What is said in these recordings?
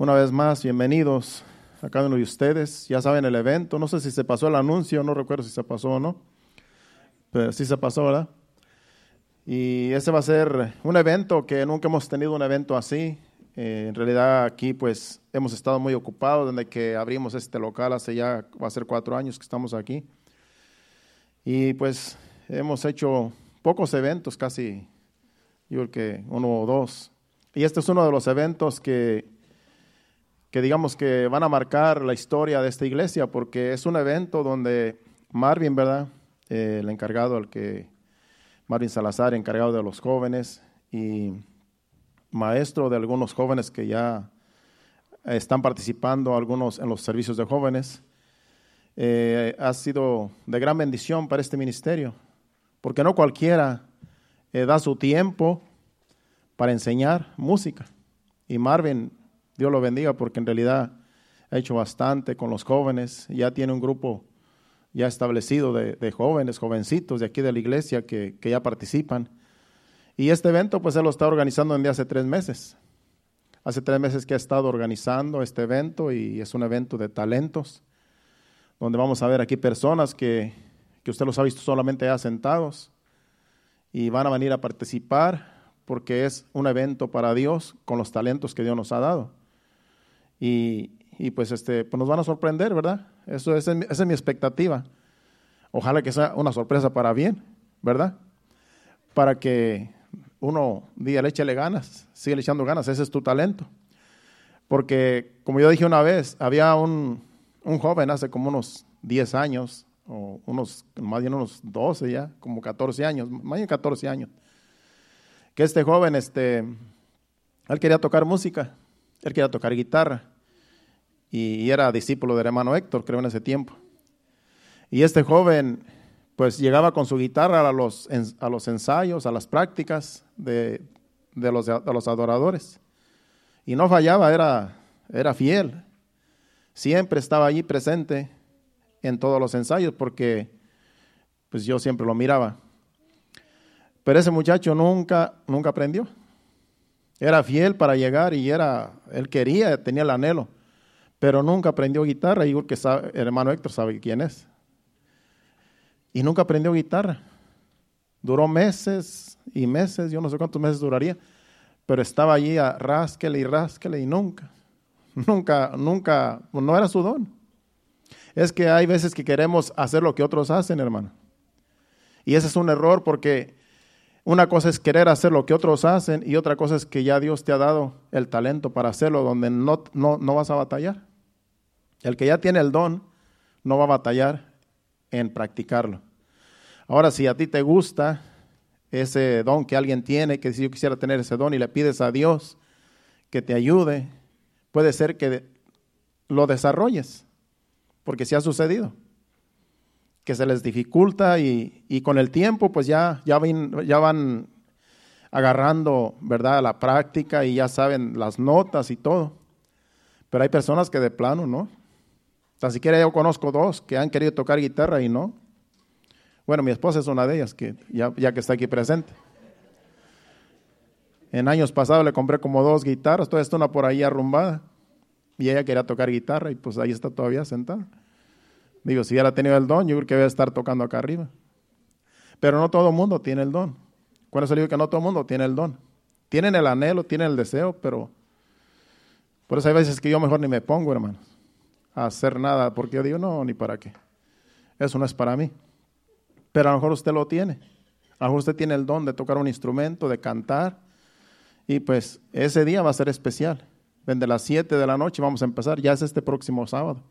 Una vez más, bienvenidos a cada uno de ustedes. Ya saben el evento, no sé si se pasó el anuncio, no recuerdo si se pasó o no, pero sí se pasó, ¿verdad? Y ese va a ser un evento que nunca hemos tenido un evento así. Eh, en realidad aquí pues hemos estado muy ocupados desde que abrimos este local, hace ya va a ser cuatro años que estamos aquí. Y pues hemos hecho pocos eventos, casi yo creo que uno o dos. Y este es uno de los eventos que que digamos que van a marcar la historia de esta iglesia, porque es un evento donde Marvin, ¿verdad? Eh, el encargado, el que, Marvin Salazar, encargado de los jóvenes y maestro de algunos jóvenes que ya están participando algunos en los servicios de jóvenes, eh, ha sido de gran bendición para este ministerio, porque no cualquiera eh, da su tiempo para enseñar música. Y Marvin Dios lo bendiga porque en realidad ha hecho bastante con los jóvenes, ya tiene un grupo ya establecido de, jóvenes, jovencitos de aquí de la iglesia que, ya participan. Y este evento pues él lo está organizando desde hace tres meses. Hace tres meses que ha estado organizando este evento y es un evento de talentos, donde vamos a ver aquí personas que, que usted los ha visto solamente ya sentados y van a venir a participar porque es un evento para Dios con los talentos que Dios nos ha dado. Y, pues, este, pues nos van a sorprender, ¿verdad? Eso, esa, es mi expectativa. Ojalá que sea una sorpresa para bien, ¿verdad? Para que uno diga, le ganas, sigue le echando ganas, ese es tu talento. Porque, como yo dije una vez, había un, un joven hace como unos 10 años, o unos, más bien unos 12 ya, como 14 años, más bien 14 años, que este joven, este, él quería tocar música, él quería tocar guitarra y, era discípulo del hermano Héctor, creo en ese tiempo. Y este joven pues llegaba con su guitarra a los, a los ensayos, a las prácticas de, los, los adoradores. Y no fallaba, era, era fiel. Siempre estaba allí presente en todos los ensayos porque pues yo siempre lo miraba. Pero ese muchacho nunca, nunca aprendió. Era fiel para llegar y era, él quería, tenía el anhelo, pero nunca aprendió guitarra. Y que sabe, el hermano Héctor sabe quién es. Y nunca aprendió guitarra. Duró meses y meses, yo no sé cuántos meses duraría, pero estaba allí a rásquele y rásquele y nunca, nunca, nunca, no era su don. Es que hay veces que queremos hacer lo que otros hacen, hermano. Y ese es un error porque una cosa es querer hacer lo que otros hacen y otra cosa es que ya Dios te ha dado el talento para hacerlo donde no, no, no vas a batallar. El que ya tiene el don no va a batallar en practicarlo. Ahora, si a ti te gusta ese don que alguien tiene, que si yo quisiera tener ese don y le pides a Dios que te ayude, puede ser que lo desarrolles, porque si ha sucedido que se les dificulta y, con el tiempo pues ya, ya, ya van agarrando, ¿verdad?, la práctica y ya saben las notas y todo. Pero hay personas que de plano, ¿no? Tan siquiera yo conozco dos que han querido tocar guitarra y no. Bueno, mi esposa es una de ellas, que ya, ya que está aquí presente. En años pasados le compré como dos guitarras, toda esta una por ahí arrumbada. Y ella quería tocar guitarra y pues ahí está todavía sentada. Digo, si hubiera tenido el don, yo creo que a estar tocando acá arriba. Pero no todo el mundo tiene el don. Cuando se digo que no todo mundo tiene el don. Tienen el anhelo, tienen el deseo, pero por eso hay veces que yo mejor ni me pongo, hermanos, a hacer nada, porque yo digo, no, ni para qué. Eso no es para mí. Pero a lo mejor usted lo tiene. A lo mejor usted tiene el don de tocar un instrumento, de cantar. Y pues ese día va a ser especial. Desde las 7 de la noche vamos a empezar. Ya es este próximo sábado.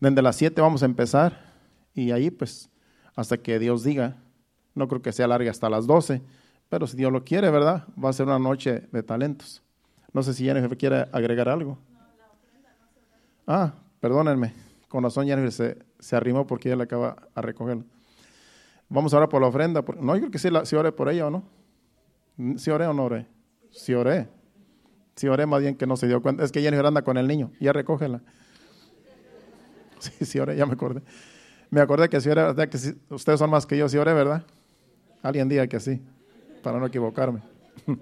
Desde las 7 vamos a empezar y ahí pues hasta que Dios diga, no creo que sea larga hasta las 12, pero si Dios lo quiere, ¿verdad? Va a ser una noche de talentos. No sé si Jennifer quiere agregar algo. Ah, perdónenme, con razón Jennifer se, se arrimó porque ella le acaba a recogerlo. Vamos a orar por la ofrenda. No, yo creo que sí, la, oré por ella o no. ¿Sí oré o no oré? Sí oré. Sí oré más bien que no se dio cuenta. Es que Jennifer anda con el niño. Ya recógela. Sí, sí oré, ya me acordé. Me acordé que si oré, ¿verdad? Que ustedes son más que yo, si oré, ¿verdad? Alguien diga que sí, para no equivocarme.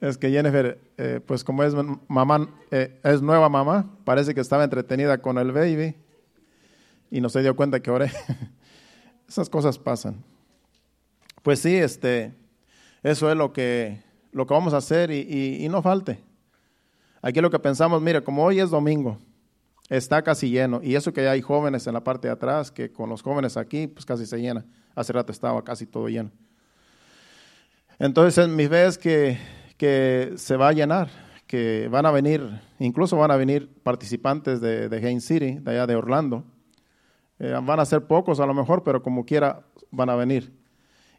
Es que Jennifer, eh, pues como es mamá, eh, es nueva mamá, parece que estaba entretenida con el baby y no se dio cuenta que oré. Esas cosas pasan. Pues sí, este, eso es lo que, lo que vamos a hacer y, y no falte. Aquí lo que pensamos, mire, como hoy es domingo, está casi lleno. Y eso que hay jóvenes en la parte de atrás, que con los jóvenes aquí, pues casi se llena. Hace rato estaba casi todo lleno. Entonces, mi fe es que, que se va a llenar, que van a venir, incluso van a venir participantes de, de Haines City, de allá de Orlando. Eh, van a ser pocos a lo mejor, pero como quiera van a venir.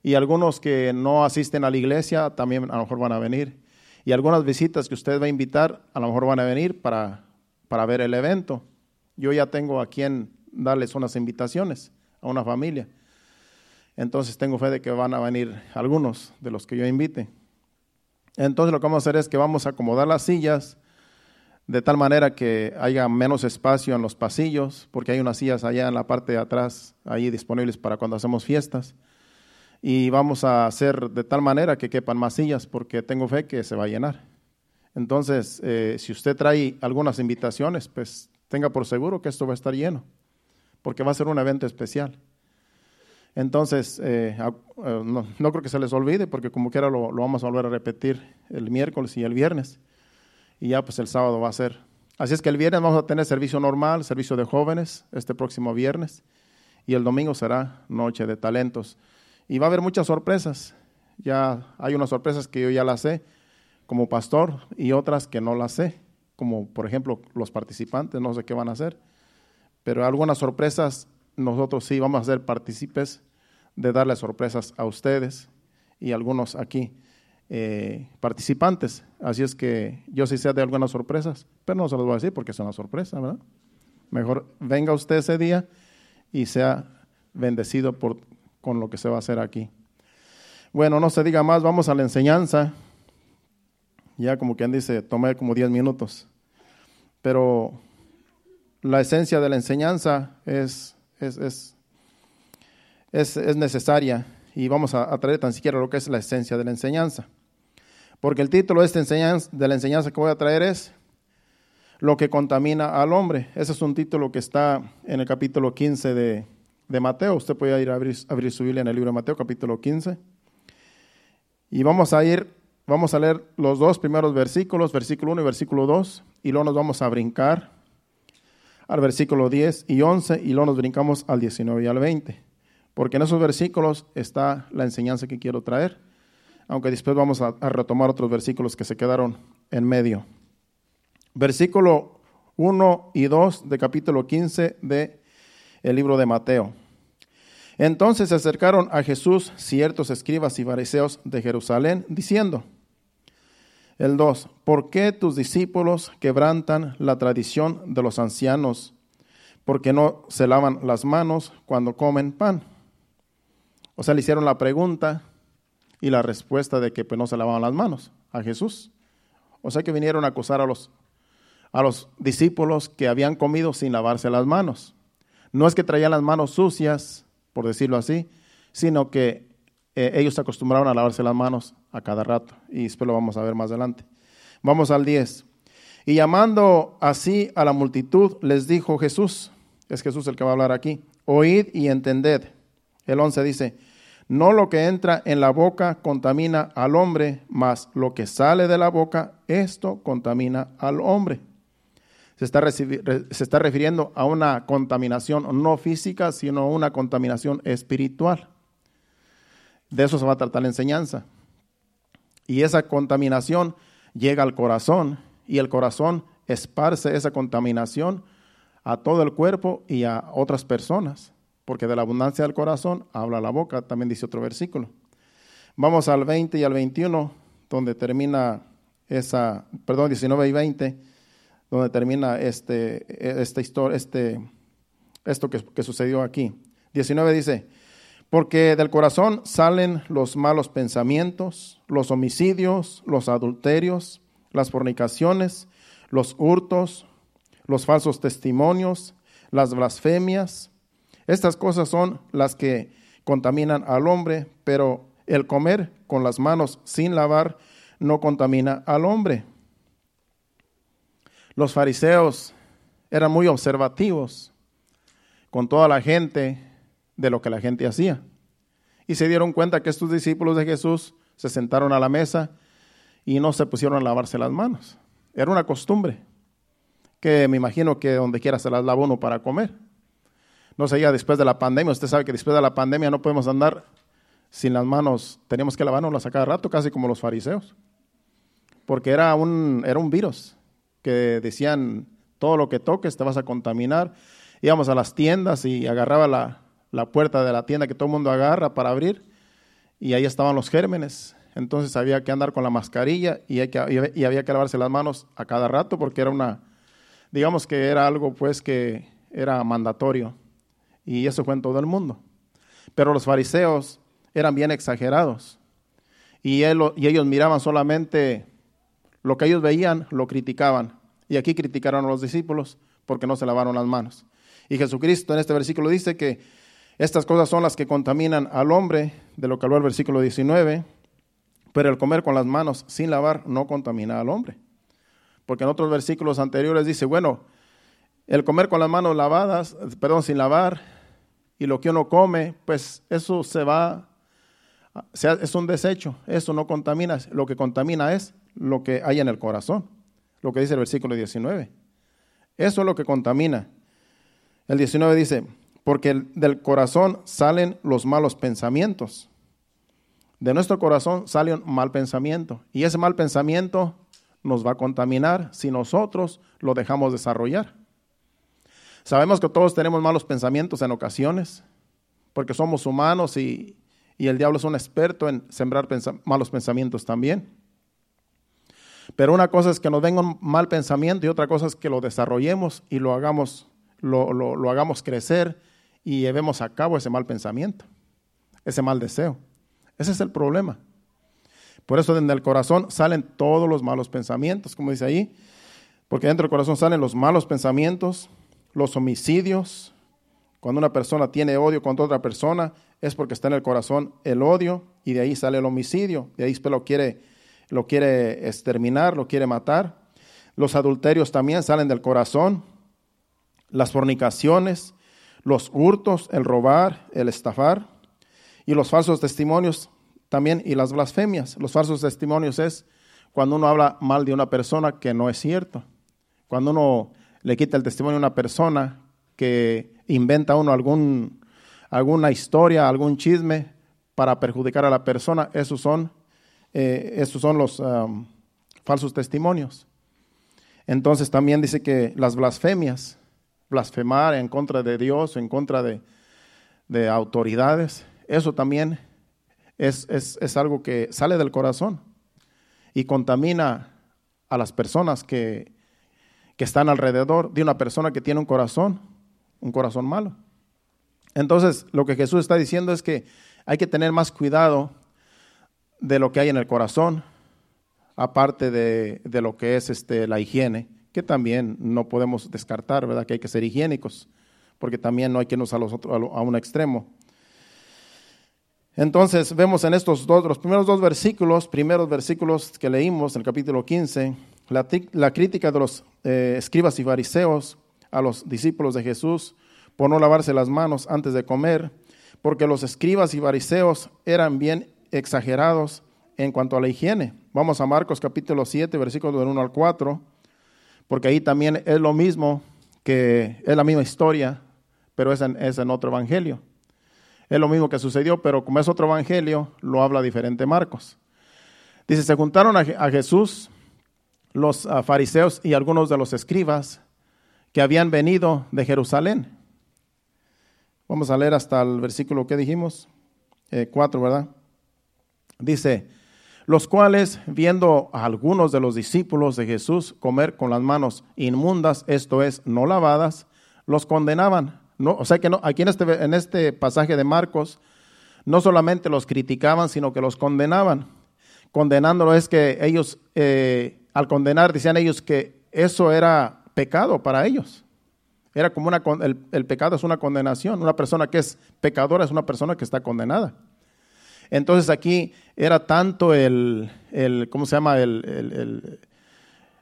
Y algunos que no asisten a la iglesia también a lo mejor van a venir. Y algunas visitas que usted va a invitar a lo mejor van a venir para para ver el evento. Yo ya tengo a quien darles unas invitaciones a una familia. Entonces tengo fe de que van a venir algunos de los que yo invite. Entonces lo que vamos a hacer es que vamos a acomodar las sillas de tal manera que haya menos espacio en los pasillos, porque hay unas sillas allá en la parte de atrás, ahí disponibles para cuando hacemos fiestas. Y vamos a hacer de tal manera que quepan más sillas, porque tengo fe que se va a llenar. Entonces, eh, si usted trae algunas invitaciones, pues tenga por seguro que esto va a estar lleno, porque va a ser un evento especial. Entonces, eh, eh, no, creo que se les olvide, porque como quiera lo, lo, vamos a volver a repetir el miércoles y el viernes, y ya pues el sábado va a ser. Así es que el viernes vamos a tener servicio normal, servicio de jóvenes, este próximo viernes, y el domingo será noche de talentos. Y va a haber muchas sorpresas, ya hay unas sorpresas que yo ya las sé, como pastor y otras que no las sé, como por ejemplo los participantes, no sé qué van a hacer, pero algunas sorpresas nosotros sí vamos a ser partícipes de darle sorpresas a ustedes y algunos aquí eh, participantes. Así es que yo sí sé de algunas sorpresas, pero no se los voy a decir porque es una sorpresa, ¿verdad? Mejor venga usted ese día y sea bendecido por, con lo que se va a hacer aquí. Bueno, no se diga más, vamos a la enseñanza ya como quien dice, tomé como 10 minutos. Pero la esencia de la enseñanza es, es, es, es, necesaria y vamos a, traer tan siquiera lo que es la esencia de la enseñanza. Porque el título de, esta enseñanza, de la enseñanza que voy a traer es Lo que contamina al hombre. Ese es un título que está en el capítulo 15 de, de Mateo. Usted puede ir a abrir, abrir su Biblia en el libro de Mateo, capítulo 15. Y vamos a ir Vamos a leer los dos primeros versículos, versículo 1 y versículo 2, y luego nos vamos a brincar al versículo 10 y 11, y luego nos brincamos al 19 y al 20, porque en esos versículos está la enseñanza que quiero traer, aunque después vamos a, retomar otros versículos que se quedaron en medio. Versículo 1 y 2 de capítulo 15 de el libro de Mateo. Entonces se acercaron a Jesús ciertos escribas y fariseos de Jerusalén, diciendo, el 2. ¿Por qué tus discípulos quebrantan la tradición de los ancianos? Porque no se lavan las manos cuando comen pan. O sea, le hicieron la pregunta y la respuesta de que pues, no se lavaban las manos a Jesús. O sea que vinieron a acusar a los, a los discípulos que habían comido sin lavarse las manos. No es que traían las manos sucias, por decirlo así, sino que eh, ellos se acostumbraron a lavarse las manos a cada rato. Y después lo vamos a ver más adelante. Vamos al 10. Y llamando así a la multitud, les dijo Jesús, es Jesús el que va a hablar aquí, oíd y entended. El 11 dice, no lo que entra en la boca contamina al hombre, mas lo que sale de la boca, esto contamina al hombre. Se está, se está refiriendo a una contaminación no física, sino una contaminación espiritual. De eso se va a tratar la enseñanza. Y esa contaminación llega al corazón y el corazón esparce esa contaminación a todo el cuerpo y a otras personas, porque de la abundancia del corazón habla la boca, también dice otro versículo. Vamos al 20 y al 21, donde termina esa, perdón, 19 y 20, donde termina este, esta historia, este, esto que, que sucedió aquí. 19 dice, porque del corazón salen los malos pensamientos, los homicidios, los adulterios, las fornicaciones, los hurtos, los falsos testimonios, las blasfemias. Estas cosas son las que contaminan al hombre, pero el comer con las manos sin lavar no contamina al hombre. Los fariseos eran muy observativos con toda la gente de lo que la gente hacía. Y se dieron cuenta que estos discípulos de Jesús se sentaron a la mesa y no se pusieron a lavarse las manos. Era una costumbre que me imagino que donde quiera se las lava uno para comer. No sé, ya después de la pandemia, usted sabe que después de la pandemia no podemos andar sin las manos, teníamos que lavarnos a cada rato, casi como los fariseos. Porque era un, era un virus que decían, todo lo que toques te vas a contaminar. Íbamos a las tiendas y agarraba la, la puerta de la tienda que todo el mundo agarra para abrir y ahí estaban los gérmenes. Entonces había que andar con la mascarilla y, había que lavarse las manos a cada rato porque era una, digamos que era algo pues que era mandatorio y eso fue en todo el mundo. Pero los fariseos eran bien exagerados y, y ellos miraban solamente lo que ellos veían, lo criticaban. Y aquí criticaron a los discípulos porque no se lavaron las manos. Y Jesucristo en este versículo dice que estas cosas son las que contaminan al hombre, de lo que habló el versículo 19, pero el comer con las manos sin lavar no contamina al hombre. Porque en otros versículos anteriores dice, bueno, el comer con las manos lavadas, perdón, sin lavar, y lo que uno come, pues eso se va, es un desecho, eso no contamina, lo que contamina es lo que hay en el corazón, lo que dice el versículo 19. Eso es lo que contamina. El 19 dice, porque del corazón salen los malos pensamientos. De nuestro corazón sale un mal pensamiento y ese mal pensamiento nos va a contaminar si nosotros lo dejamos desarrollar. Sabemos que todos tenemos malos pensamientos en ocasiones, porque somos humanos y, el diablo es un experto en sembrar malos pensamientos también. Pero una cosa es que nos venga un mal pensamiento y otra cosa es que lo desarrollemos y lo hagamos, lo, lo hagamos crecer y llevemos a cabo ese mal pensamiento, ese mal deseo. Ese es el problema. Por eso desde el corazón salen todos los malos pensamientos, como dice ahí, porque dentro del corazón salen los malos pensamientos, los homicidios. Cuando una persona tiene odio contra otra persona, es porque está en el corazón el odio y de ahí sale el homicidio, de ahí lo quiere, lo quiere exterminar, lo quiere matar. Los adulterios también salen del corazón, las fornicaciones, los hurtos, el robar, el estafar y los falsos testimonios también y las blasfemias. Los falsos testimonios es cuando uno habla mal de una persona que no es cierto. Cuando uno le quita el testimonio a una persona que inventa uno algún, alguna historia, algún chisme para perjudicar a la persona, esos son, eh, esos son los um, falsos testimonios. Entonces también dice que las blasfemias, blasfemar en contra de Dios, en contra de, autoridades, eso también es, es, algo que sale del corazón y contamina a las personas que, que están alrededor de una persona que tiene un corazón, un corazón malo. Entonces, lo que Jesús está diciendo es que hay que tener más cuidado de lo que hay en el corazón, aparte de, de lo que es este, la higiene que también no podemos descartar, ¿verdad? Que hay que ser higiénicos, porque también no hay que irnos a, los otros, a un extremo. Entonces vemos en estos dos, los primeros dos versículos, primeros versículos que leímos en el capítulo 15, la, crítica de los eh, escribas y fariseos a los discípulos de Jesús por no lavarse las manos antes de comer, porque los escribas y fariseos eran bien exagerados en cuanto a la higiene. Vamos a Marcos capítulo 7, versículos del 1 al 4 porque ahí también es lo mismo, que es la misma historia, pero es en, otro evangelio. Es lo mismo que sucedió, pero como es otro evangelio, lo habla diferente Marcos. Dice, se juntaron a, Jesús los fariseos y algunos de los escribas que habían venido de Jerusalén. Vamos a leer hasta el versículo que dijimos, eh, cuatro, ¿verdad? Dice, los cuales, viendo a algunos de los discípulos de Jesús comer con las manos inmundas, esto es, no lavadas, los condenaban. No, o sea que no, aquí en este, en este pasaje de Marcos, no solamente los criticaban, sino que los condenaban. Condenándolo es que ellos, eh, al condenar, decían ellos que eso era pecado para ellos. Era como una, el, el pecado es una condenación. Una persona que es pecadora es una persona que está condenada. Entonces aquí era tanto el, el ¿cómo se llama? El,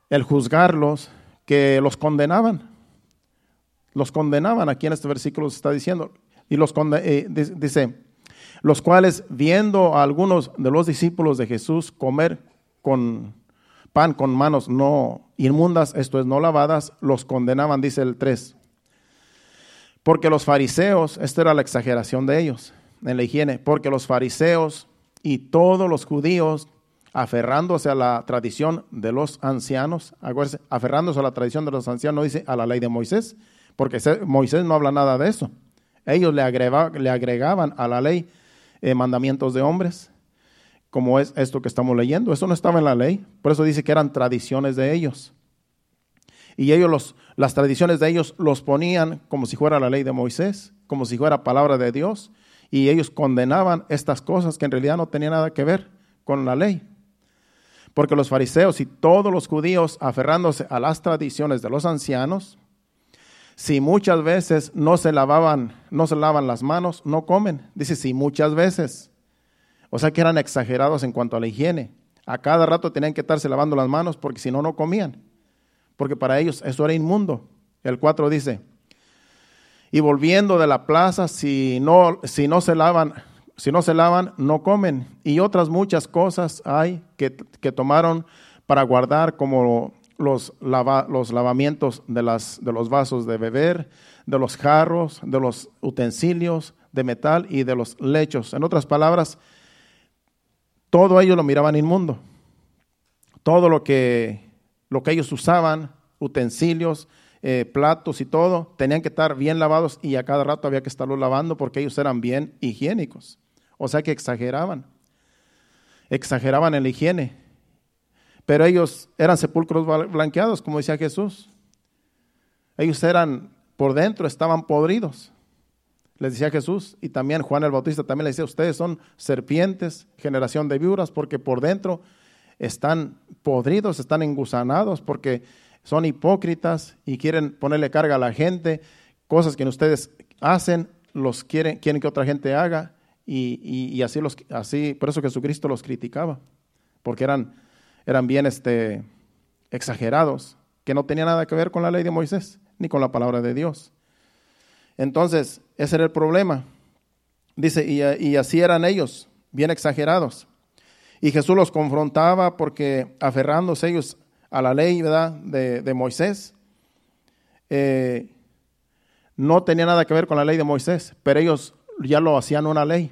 el, juzgarlos que los condenaban. Los condenaban, aquí en este versículo se está diciendo. Y los eh, dice, los cuales viendo a algunos de los discípulos de Jesús comer con pan con manos no inmundas, esto es, no lavadas, los condenaban, dice el 3. Porque los fariseos, esta era la exageración de ellos en la higiene, porque los fariseos y todos los judíos, aferrándose a la tradición de los ancianos, aferrándose a la tradición de los ancianos, dice a la ley de Moisés, porque Moisés no habla nada de eso. Ellos le, le agregaban a la ley eh, mandamientos de hombres, como es esto que estamos leyendo. Eso no estaba en la ley, por eso dice que eran tradiciones de ellos. Y ellos, los, las tradiciones de ellos los ponían como si fuera la ley de Moisés, como si fuera palabra de Dios, y ellos condenaban estas cosas que en realidad no tenían nada que ver con la ley. Porque los fariseos y todos los judíos, aferrándose a las tradiciones de los ancianos, si muchas veces no se lavaban, no se lavan las manos, no comen. Dice, si muchas veces. O sea que eran exagerados en cuanto a la higiene. A cada rato tenían que estarse lavando las manos porque si no, no comían. Porque para ellos eso era inmundo. El 4 dice, y volviendo de la plaza, si no, si no se lavan, si no se lavan, no comen. Y otras muchas cosas hay que, que tomaron para guardar como los, los lavamientos de, las, de los vasos de beber, de los jarros, de los utensilios de metal y de los lechos. En otras palabras, todo ellos lo miraban inmundo. Todo lo que, lo que ellos usaban, utensilios, eh, platos y todo, tenían que estar bien lavados y a cada rato había que estarlos lavando porque ellos eran bien higiénicos. O sea que exageraban. Exageraban en la higiene. Pero ellos eran sepulcros blanqueados, como decía Jesús. Ellos eran, por dentro, estaban podridos. Les decía Jesús, y también Juan el Bautista también le decía, ustedes son serpientes, generación de víboras, porque por dentro están podridos, están engusanados, porque son hipócritas y quieren ponerle carga a la gente, cosas que ustedes hacen, los quieren, quieren que otra gente haga, y, y así, los, así, por eso Jesucristo los criticaba, porque eran eran bien este, exagerados, que no tenían nada que ver con la ley de Moisés ni con la palabra de Dios. Entonces, ese era el problema. Dice, y, así eran ellos, bien exagerados. Y Jesús los confrontaba porque aferrándose ellos a la ley. De, Moisés, eh, no tenía nada que ver con la ley de Moisés, pero ellos ya lo hacían una ley.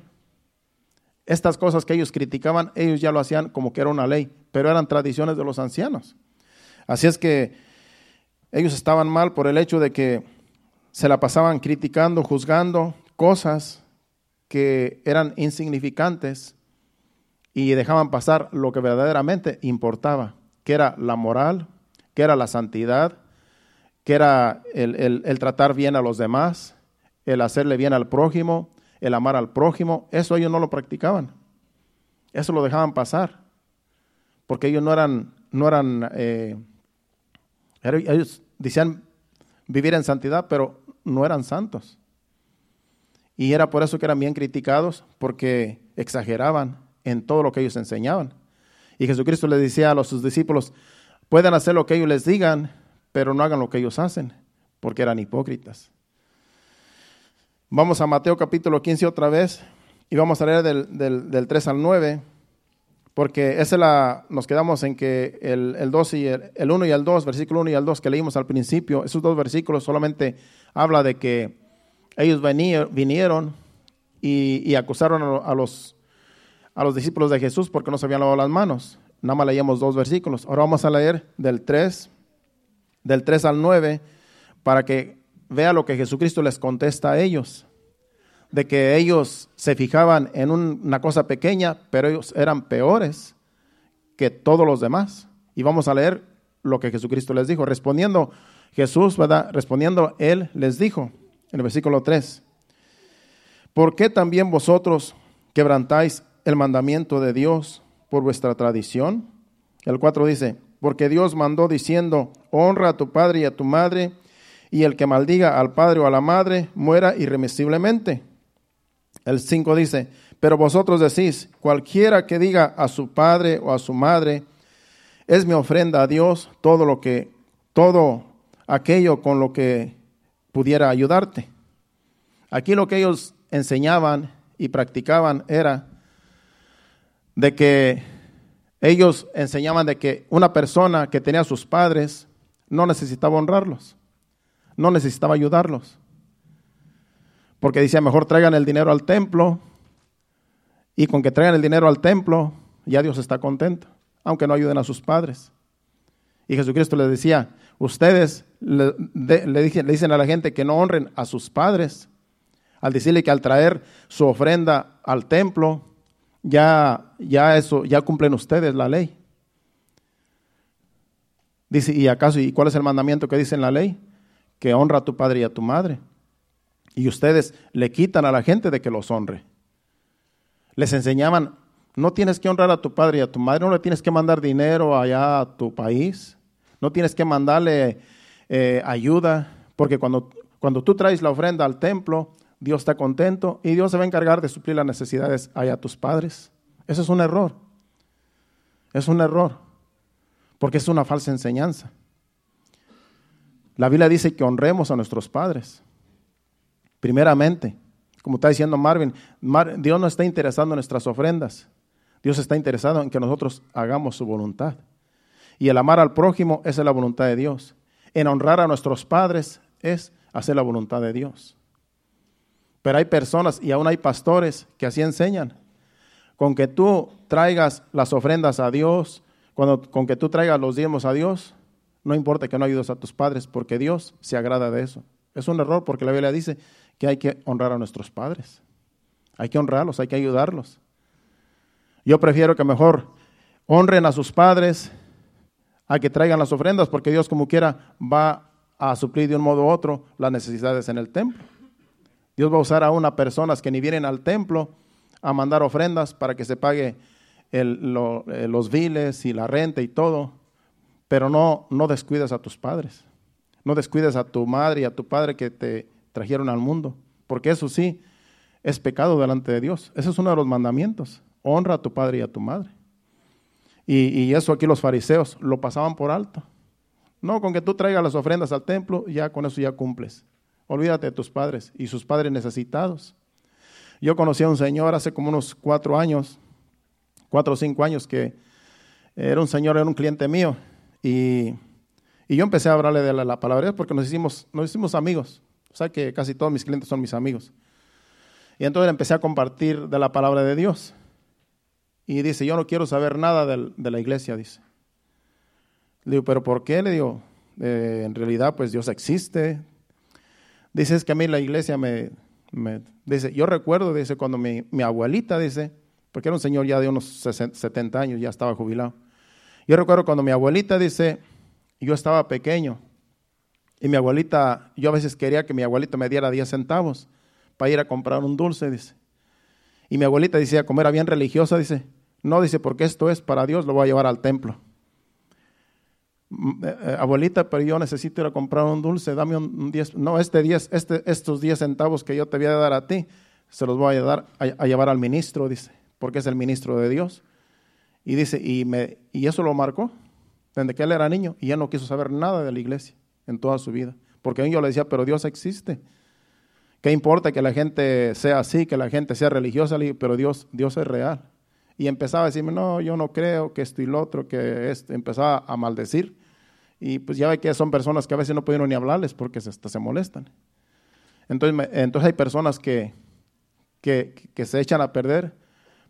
Estas cosas que ellos criticaban, ellos ya lo hacían como que era una ley, pero eran tradiciones de los ancianos. Así es que ellos estaban mal por el hecho de que se la pasaban criticando, juzgando cosas que eran insignificantes y dejaban pasar lo que verdaderamente importaba, que era la moral, que era la santidad, que era el, el tratar bien a los demás, el hacerle bien al prójimo, el amar al prójimo, eso ellos no lo practicaban. Eso lo dejaban pasar. Porque ellos no eran, no eran, eh, ellos decían vivir en santidad, pero no eran santos. Y era por eso que eran bien criticados, porque exageraban en todo lo que ellos enseñaban. Y Jesucristo les decía a sus discípulos, pueden hacer lo que ellos les digan, pero no hagan lo que ellos hacen, porque eran hipócritas. Vamos a Mateo capítulo 15 otra vez y vamos a leer del, del, 3 al 9, porque esa la, nos quedamos en que el, el 2 y el, el, 1 y el 2, versículo 1 y el 2 que leímos al principio, esos dos versículos solamente habla de que ellos vinieron y, acusaron a, los, a los discípulos de Jesús porque no se habían lavado las manos. Nada más leíamos dos versículos. Ahora vamos a leer del 3, del 3 al 9, para que vea lo que Jesucristo les contesta a ellos, de que ellos se fijaban en una cosa pequeña, pero ellos eran peores que todos los demás. Y vamos a leer lo que Jesucristo les dijo. Respondiendo Jesús, ¿verdad? Respondiendo, Él les dijo, en el versículo 3, ¿por qué también vosotros quebrantáis el mandamiento de Dios por vuestra tradición? El 4 dice, porque Dios mandó diciendo, honra a tu padre y a tu madre, y el que maldiga al padre o a la madre muera irremisiblemente. El 5 dice, pero vosotros decís, cualquiera que diga a su padre o a su madre, es mi ofrenda a Dios todo lo que, todo aquello con lo que pudiera ayudarte. Aquí lo que ellos enseñaban y practicaban era de que ellos enseñaban de que una persona que tenía a sus padres no necesitaba honrarlos, no necesitaba ayudarlos. Porque decía, mejor traigan el dinero al templo y con que traigan el dinero al templo, ya Dios está contento, aunque no ayuden a sus padres. Y Jesucristo les decía, ustedes le, dicen, a la gente que no honren a sus padres, al decirle que al traer su ofrenda al templo, ya, ya eso, ya cumplen ustedes la ley. Dice, ¿y acaso, y cuál es el mandamiento que dice en la ley? Que honra a tu padre y a tu madre. Y ustedes le quitan a la gente de que los honre. Les enseñaban, no tienes que honrar a tu padre y a tu madre, no le tienes que mandar dinero allá a tu país, no tienes que mandarle eh, ayuda, porque cuando, cuando tú traes la ofrenda al templo, Dios está contento y Dios se va a encargar de suplir las necesidades allá a tus padres. Eso es un error. Es un error, porque es una falsa enseñanza. La Biblia dice que honremos a nuestros padres. Primeramente, como está diciendo Marvin, Dios no está interesado en nuestras ofrendas. Dios está interesado en que nosotros hagamos su voluntad. Y el amar al prójimo es la voluntad de Dios. En honrar a nuestros padres es hacer la voluntad de Dios. Pero hay personas y aún hay pastores que así enseñan. Con que tú traigas las ofrendas a Dios, cuando, con que tú traigas los diezmos a Dios, no importa que no ayudes a tus padres, porque Dios se agrada de eso. Es un error porque la Biblia dice que hay que honrar a nuestros padres. Hay que honrarlos, hay que ayudarlos. Yo prefiero que mejor honren a sus padres a que traigan las ofrendas, porque Dios como quiera va a suplir de un modo u otro las necesidades en el templo. Dios va a usar a unas personas que ni vienen al templo a mandar ofrendas para que se pague eh, los viles y la renta y todo, pero no, no descuides a tus padres, no descuides a tu madre y a tu padre que te trajeron al mundo, porque eso sí es pecado delante de Dios. Ese es uno de los mandamientos. Honra a tu padre y a tu madre. Y, y eso aquí los fariseos lo pasaban por alto. No, con que tú traigas las ofrendas al templo, ya con eso ya cumples. Olvídate de tus padres y sus padres necesitados. Yo conocí a un señor hace como unos cuatro años, cuatro o cinco años, que era un señor, era un cliente mío. Y, yo empecé a hablarle de la, palabra porque nos hicimos, nos hicimos amigos. O sea que casi todos mis clientes son mis amigos. Y entonces empecé a compartir de la palabra de Dios. Y dice, yo no quiero saber nada de, la iglesia, dice. Le digo, pero ¿por qué? Le digo, eh, en realidad pues Dios existe, Dice, es que a mí la iglesia me, dice, yo recuerdo, dice, cuando mi, abuelita, dice, porque era un señor ya de unos 70 años, ya estaba jubilado. Yo recuerdo cuando mi abuelita dice, yo estaba pequeño y mi abuelita, yo a veces quería que mi abuelita me diera 10 centavos para ir a comprar un dulce, dice. Y mi abuelita decía, como era bien religiosa, dice, no, dice, porque esto es para Dios, lo voy a llevar al templo. Eh, eh, abuelita, pero yo necesito ir a comprar un dulce, dame un 10, no, este 10, este, estos 10 centavos que yo te voy a dar a ti, se los voy a, dar, a, llevar al ministro, dice, porque es el ministro de Dios. Y dice, y, me, y eso lo marcó desde que él era niño y ya no quiso saber nada de la iglesia en toda su vida. Porque yo le decía, pero Dios existe. ¿Qué importa que la gente sea así, que la gente sea religiosa? Pero Dios, Dios es real. Y empezaba a decirme, no, yo no creo que esto y lo otro, que esto. Empezaba a maldecir. Y pues ya ve que son personas que a veces no pudieron ni hablarles porque se, se molestan. Entonces, entonces hay personas que, que, que, se echan a perder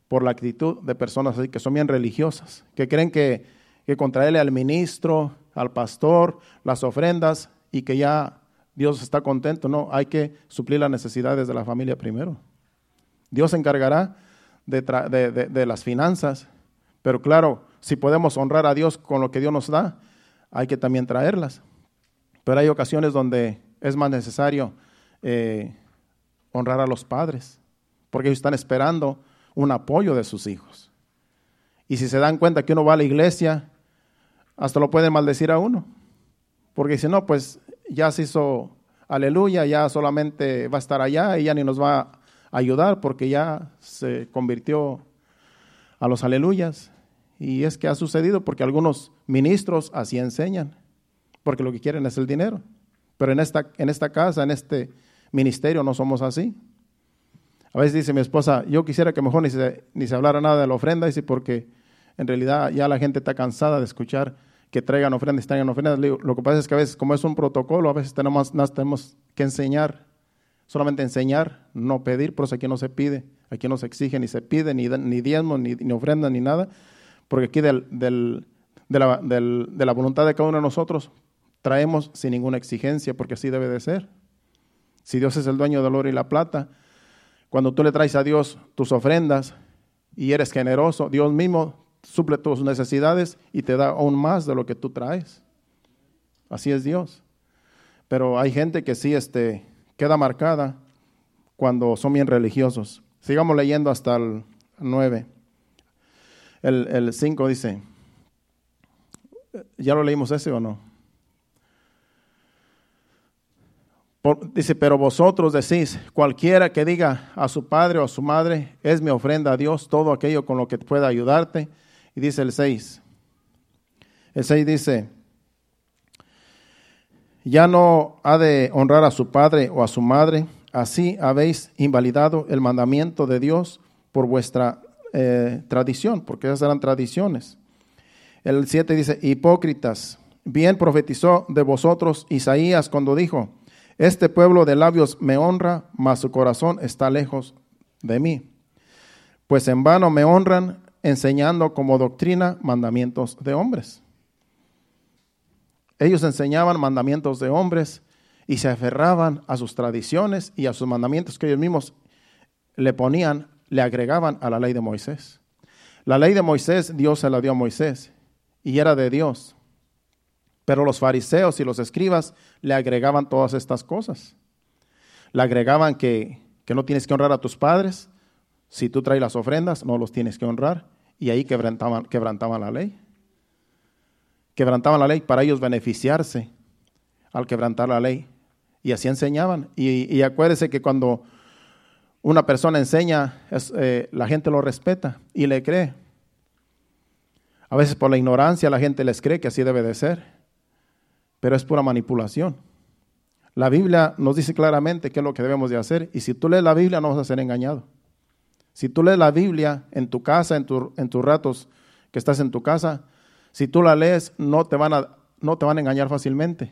por la actitud de personas que son bien religiosas, que creen que, que contraerle al ministro, al pastor, las ofrendas y que ya Dios está contento. No, hay que suplir las necesidades de la familia primero. Dios se encargará de, las finanzas. Pero claro, si podemos honrar a Dios con lo que Dios nos da, hay que también traerlas. Pero hay ocasiones donde es más necesario eh, honrar a los padres, porque ellos están esperando un apoyo de sus hijos. Y si se dan cuenta que uno va a la iglesia, hasta lo pueden maldecir a uno. Porque si no, pues ya se hizo aleluya, ya solamente va a estar allá y ya ni nos va ayudar porque ya se convirtió a los aleluyas. Y es que ha sucedido porque algunos ministros así enseñan, porque lo que quieren es el dinero. Pero en esta, en esta casa, en este ministerio, no somos así. A veces dice mi esposa, yo quisiera que mejor ni se, ni se hablara nada de la ofrenda, dice, porque en realidad ya la gente está cansada de escuchar que traigan ofrendas, traigan ofrendas. Lo que pasa es que a veces, como es un protocolo, a veces tenemos, tenemos que enseñar, solamente enseñar, no pedir, por eso aquí no se pide, aquí no se exige, ni se pide, ni, ni diezmo, ni, ni ofrenda, ni nada, porque aquí del, del, de, la, del, de la voluntad de cada uno de nosotros traemos sin ninguna exigencia, porque así debe de ser. Si Dios es el dueño del oro y la plata, cuando tú le traes a Dios tus ofrendas y eres generoso, Dios mismo suple tus necesidades y te da aún más de lo que tú traes. Así es Dios. Pero hay gente que sí este, queda marcada cuando son bien religiosos. Sigamos leyendo hasta el 9. El 5 dice, ¿ya lo leímos ese o no? dice, pero vosotros decís, cualquiera que diga a su padre o a su madre, es mi ofrenda a Dios, todo aquello con lo que pueda ayudarte. Y dice el 6. El 6 dice, ya no ha de honrar a su padre o a su madre, así habéis invalidado el mandamiento de Dios por vuestra eh, tradición, porque esas eran tradiciones. El 7 dice, hipócritas, bien profetizó de vosotros Isaías cuando dijo, este pueblo de labios me honra, mas su corazón está lejos de mí. Pues en vano me honran, enseñando como doctrina mandamientos de hombres. Ellos enseñaban mandamientos de hombres y se aferraban a sus tradiciones y a sus mandamientos que ellos mismos le ponían, le agregaban a la ley de Moisés. La ley de Moisés, Dios se la dio a Moisés y era de Dios. Pero los fariseos y los escribas le agregaban todas estas cosas. Le agregaban que, no tienes que honrar a tus padres. Si tú traes las ofrendas, no los tienes que honrar. Y ahí quebrantaban, quebrantaban la ley. Quebrantaban la ley para ellos beneficiarse al quebrantar la ley. Y así enseñaban. Y, y acuérdese que cuando una persona enseña, eh, la gente lo respeta y le cree. A veces por la ignorancia la gente les cree que así debe de ser pero es pura manipulación. La Biblia nos dice claramente qué es lo que debemos de hacer y si tú lees la Biblia no vas a ser engañado. Si tú lees la Biblia en tu casa, en, en tus ratos que estás en tu casa, si tú la lees no te van a, no te van a engañar fácilmente.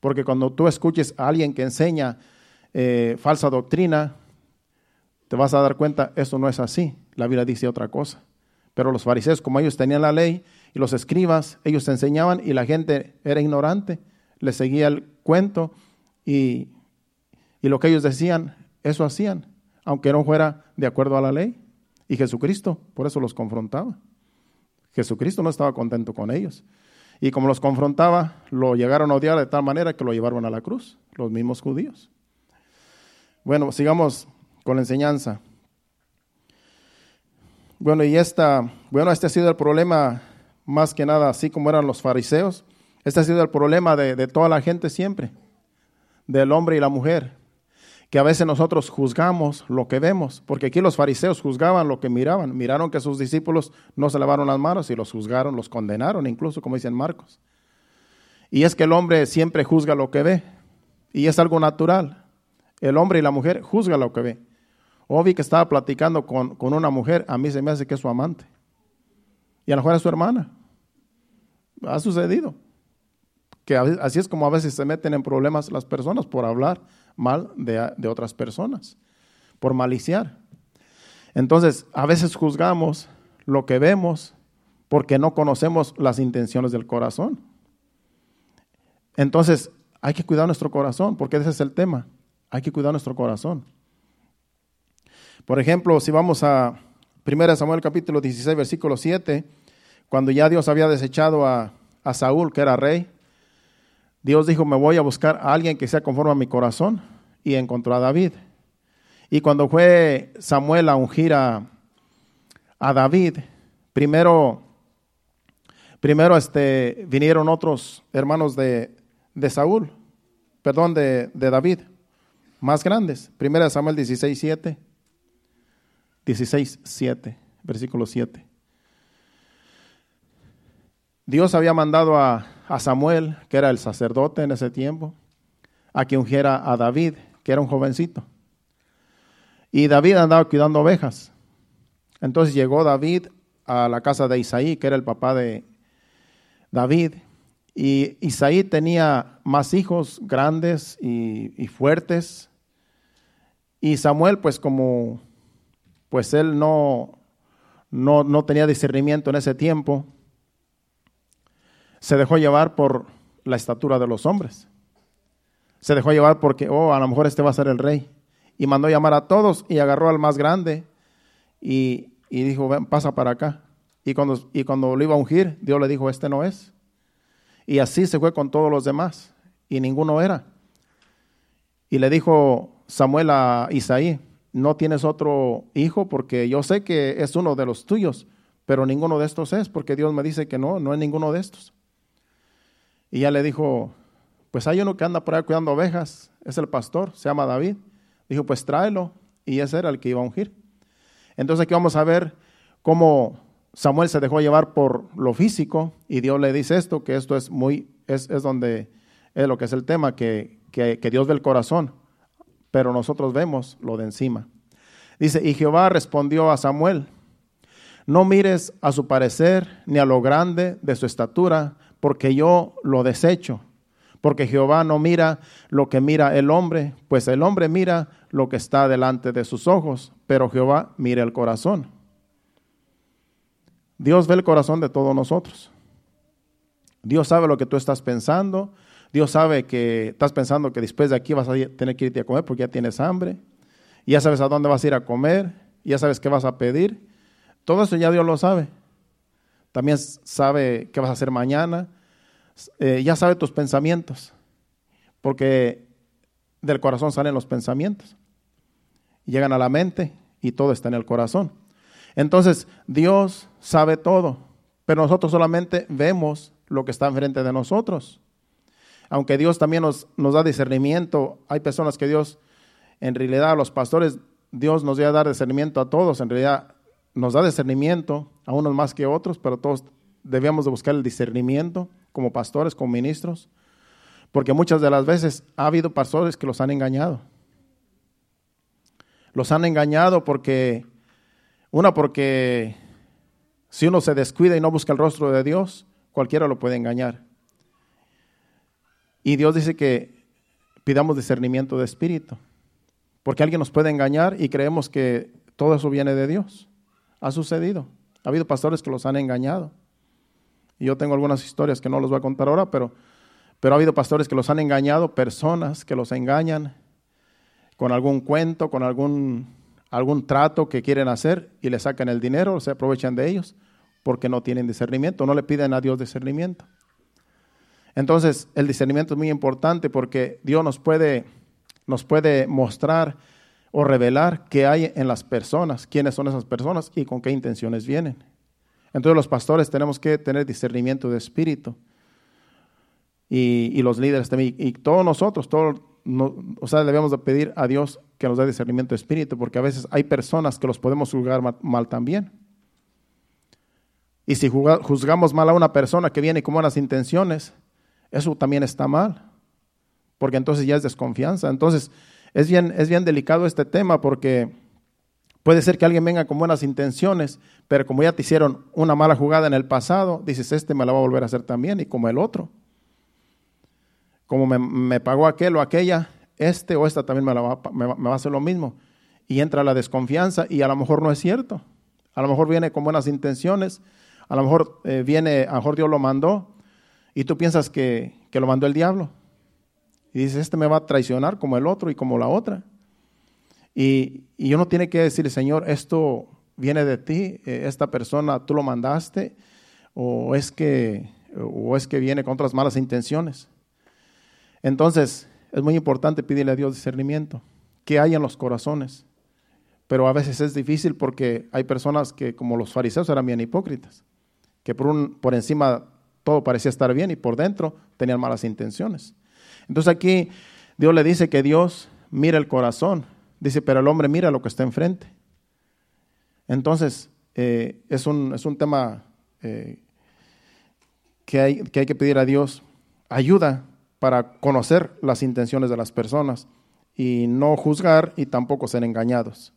Porque cuando tú escuches a alguien que enseña eh, falsa doctrina, te vas a dar cuenta, eso no es así. La Biblia dice otra cosa. Pero los fariseos, como ellos tenían la ley, y los escribas, ellos enseñaban y la gente era ignorante, le seguía el cuento y, y lo que ellos decían, eso hacían, aunque no fuera de acuerdo a la ley. Y Jesucristo, por eso los confrontaba. Jesucristo no estaba contento con ellos. Y como los confrontaba, lo llegaron a odiar de tal manera que lo llevaron a la cruz, los mismos judíos. Bueno, sigamos con la enseñanza. Bueno, y esta, bueno, este ha sido el problema más que nada, así como eran los fariseos. Este ha sido el problema de, toda la gente siempre, del hombre y la mujer, que a veces nosotros juzgamos lo que vemos, porque aquí los fariseos juzgaban lo que miraban, miraron que sus discípulos no se lavaron las manos y los juzgaron, los condenaron, incluso como dicen Marcos. Y es que el hombre siempre juzga lo que ve, y es algo natural. El hombre y la mujer juzgan lo que ve. O vi que estaba platicando con, con una mujer, a mí se me hace que es su amante. Y a lo mejor es su hermana. Ha sucedido. Que así es como a veces se meten en problemas las personas por hablar mal de, otras personas, por maliciar. Entonces, a veces juzgamos lo que vemos porque no conocemos las intenciones del corazón. Entonces, hay que cuidar nuestro corazón, porque ese es el tema. Hay que cuidar nuestro corazón. Por ejemplo, si vamos a 1 Samuel capítulo 16, versículo 7, cuando ya Dios había desechado a, Saúl, que era rey, Dios dijo, me voy a buscar a alguien que sea conforme a mi corazón, y encontró a David. Y cuando fue Samuel a ungir a, David, primero, primero este, vinieron otros hermanos de, Saúl, perdón, de, de, David, más grandes. Primera Samuel 16, 7 16, 7, versículo 7. Dios había mandado a, Samuel, que era el sacerdote en ese tiempo, a que ungiera a David, que era un jovencito. Y David andaba cuidando ovejas. Entonces llegó David a la casa de Isaí, que era el papá de David. Y Isaí tenía más hijos grandes y, y fuertes. Y Samuel, pues como pues él no, no, no tenía discernimiento en ese tiempo, se dejó llevar por la estatura de los hombres. Se dejó llevar porque, oh, a lo mejor este va a ser el rey. Y mandó llamar a todos y agarró al más grande y, y dijo, ven, pasa para acá. Y cuando, y cuando lo iba a ungir, Dios le dijo, este no es. Y así se fue con todos los demás y ninguno era. Y le dijo Samuel a Isaí, no tienes otro hijo porque yo sé que es uno de los tuyos, pero ninguno de estos es porque Dios me dice que no, no es ninguno de estos. Y ya le dijo, pues hay uno que anda por ahí cuidando ovejas, es el pastor, se llama David. Dijo, pues tráelo. Y ese era el que iba a ungir. Entonces aquí vamos a ver cómo Samuel se dejó llevar por lo físico y Dios le dice esto, que esto es muy, es, donde es lo que es el tema, que, que, que Dios ve el corazón, pero nosotros vemos lo de encima. Dice, y Jehová respondió a Samuel, no mires a su parecer ni a lo grande de su estatura, porque yo lo desecho. Porque Jehová no mira lo que mira el hombre, pues el hombre mira lo que está delante de sus ojos, pero Jehová mira el corazón. Dios ve el corazón de todos nosotros. Dios sabe lo que tú estás pensando. Dios sabe que estás pensando que después de aquí vas a tener que irte a comer porque ya tienes hambre. ya sabes a dónde vas a ir a comer. Ya sabes qué vas a pedir. Todo eso ya Dios lo sabe. También sabe qué vas a hacer mañana. Eh, ya sabe tus pensamientos. Porque del corazón salen los pensamientos. Llegan a la mente y todo está en el corazón. Entonces, Dios sabe todo, pero nosotros solamente vemos lo que está enfrente de nosotros. Aunque Dios también nos, nos da discernimiento, hay personas que Dios, en realidad, a los pastores, Dios nos a dar discernimiento a todos, en realidad nos da discernimiento a unos más que otros, pero todos debemos de buscar el discernimiento como pastores, como ministros, porque muchas de las veces ha habido pastores que los han engañado. Los han engañado porque, una porque si uno se descuida y no busca el rostro de Dios, cualquiera lo puede engañar. Y Dios dice que pidamos discernimiento de espíritu, porque alguien nos puede engañar y creemos que todo eso viene de Dios. Ha sucedido. Ha habido pastores que los han engañado. Y yo tengo algunas historias que no los voy a contar ahora, pero, pero ha habido pastores que los han engañado, personas que los engañan con algún cuento, con algún, algún trato que quieren hacer y le sacan el dinero, se aprovechan de ellos porque no tienen discernimiento, no le piden a Dios discernimiento. Entonces, el discernimiento es muy importante porque Dios nos puede, nos puede mostrar o revelar qué hay en las personas, quiénes son esas personas y con qué intenciones vienen. Entonces los pastores tenemos que tener discernimiento de espíritu. Y, los líderes también. Y todos nosotros, todos, o sea, debemos de pedir a Dios que nos dé discernimiento de espíritu, porque a veces hay personas que los podemos juzgar mal, también. Y si juzgamos mal a una persona que viene con buenas intenciones, eso también está mal, porque entonces ya es desconfianza. Entonces, es bien, es bien delicado este tema porque puede ser que alguien venga con buenas intenciones, pero como ya te hicieron una mala jugada en el pasado, dices, este me la va a volver a hacer también y como el otro. Como me, pagó aquel o aquella, este o esta también me, la va, me, va a hacer lo mismo. Y entra la desconfianza y a lo mejor no es cierto. A lo mejor viene con buenas intenciones, a lo mejor eh, viene, a lo mejor Dios lo mandó y tú piensas que, que lo mandó el diablo. Y dices, este me va a traicionar como el otro y como la otra. Y, y uno tiene que decir, Señor, esto viene de ti, eh, esta persona tú lo mandaste, o es que, o es que viene con otras malas intenciones. Entonces, es muy importante pedirle a Dios discernimiento, que hay en los corazones. Pero a veces es difícil porque hay personas que, como los fariseos, eran bien hipócritas, que por, un, por encima todo parecía estar bien y por dentro tenían malas intenciones. Entonces aquí Dios le dice que Dios mira el corazón. Dice, pero el hombre mira lo que está enfrente. Entonces, eh, es, un, es, un, tema eh, que, hay, que pedir a Dios ayuda para conocer las intenciones de las personas y no juzgar y tampoco ser engañados.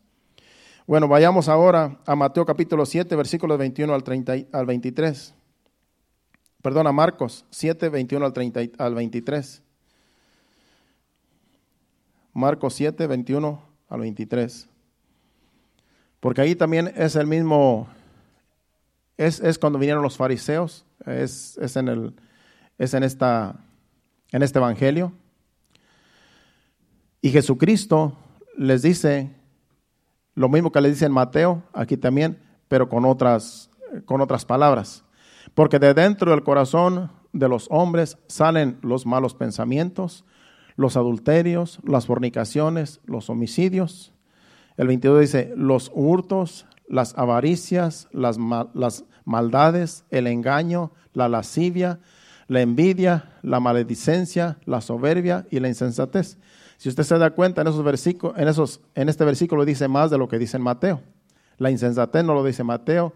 Bueno, vayamos ahora a Mateo capítulo 7, versículos 21 al, 30, al 23. Perdón, a Marcos 7, 21 al, 30, al 23. Marcos 7, 21 al 23. Porque ahí también es el mismo, es, es cuando vinieron los fariseos, es, es, en, el, es en, esta, en este evangelio. Y Jesucristo les dice, lo mismo que le dice en Mateo, aquí también, pero con otras, con otras palabras. Porque de dentro del corazón de los hombres salen los malos pensamientos, los adulterios, las fornicaciones, los homicidios. El 22 dice, los hurtos, las avaricias, las, maldades, el engaño, la lascivia, la envidia, la maledicencia, la soberbia y la insensatez. Si usted se da cuenta, en, esos versículos, en, esos, en este versículo dice más de lo que dice en Mateo. La insensatez no lo dice Mateo.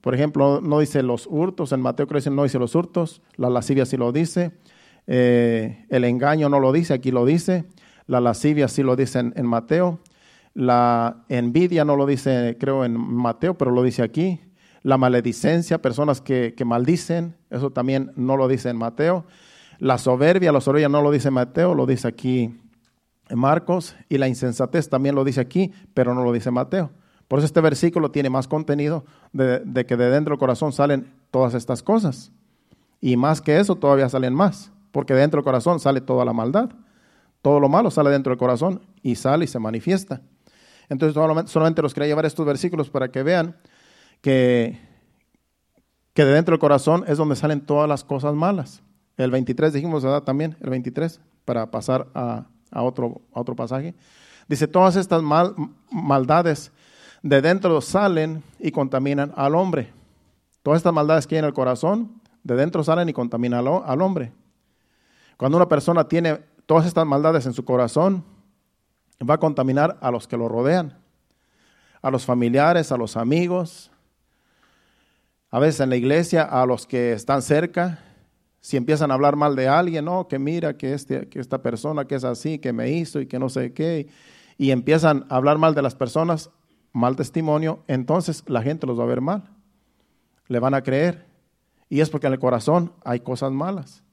Por ejemplo, no dice los hurtos. En Mateo creo que no dice los hurtos. La lascivia sí lo dice. Eh, el engaño no lo dice, aquí lo dice. La lascivia sí lo dice en, Mateo. La envidia no lo dice, creo, en Mateo, pero lo dice aquí. La maledicencia, personas que, que maldicen, eso también no lo dice en Mateo. La soberbia, la soberbia no lo dice en Mateo, lo dice aquí Marcos y la insensatez también lo dice aquí, pero no lo dice Mateo. Por eso este versículo tiene más contenido de, que de dentro del corazón salen todas estas cosas. Y más que eso, todavía salen más, porque dentro del corazón sale toda la maldad. Todo lo malo sale dentro del corazón y sale y se manifiesta. Entonces solamente los quería llevar estos versículos para que vean que, que de dentro del corazón es donde salen todas las cosas malas. El 23 dijimos, ¿verdad? También, el 23, para pasar a, a otro, otro pasaje. Dice, todas estas maldades de dentro salen y contaminan al hombre. Todas estas maldades que hay en el corazón, de dentro salen y contaminan al hombre. Cuando una persona tiene todas estas maldades en su corazón, va a contaminar a los que lo rodean, a los familiares, a los amigos, a veces en la iglesia, a los que están cerca, si empiezan a hablar mal de alguien, no, que mira que, este, que esta persona que es así, que me hizo y que no sé qué, y empiezan a hablar mal de las personas, mal testimonio, entonces la gente los va a ver mal, le van a creer. Y es porque en el corazón hay cosas malas.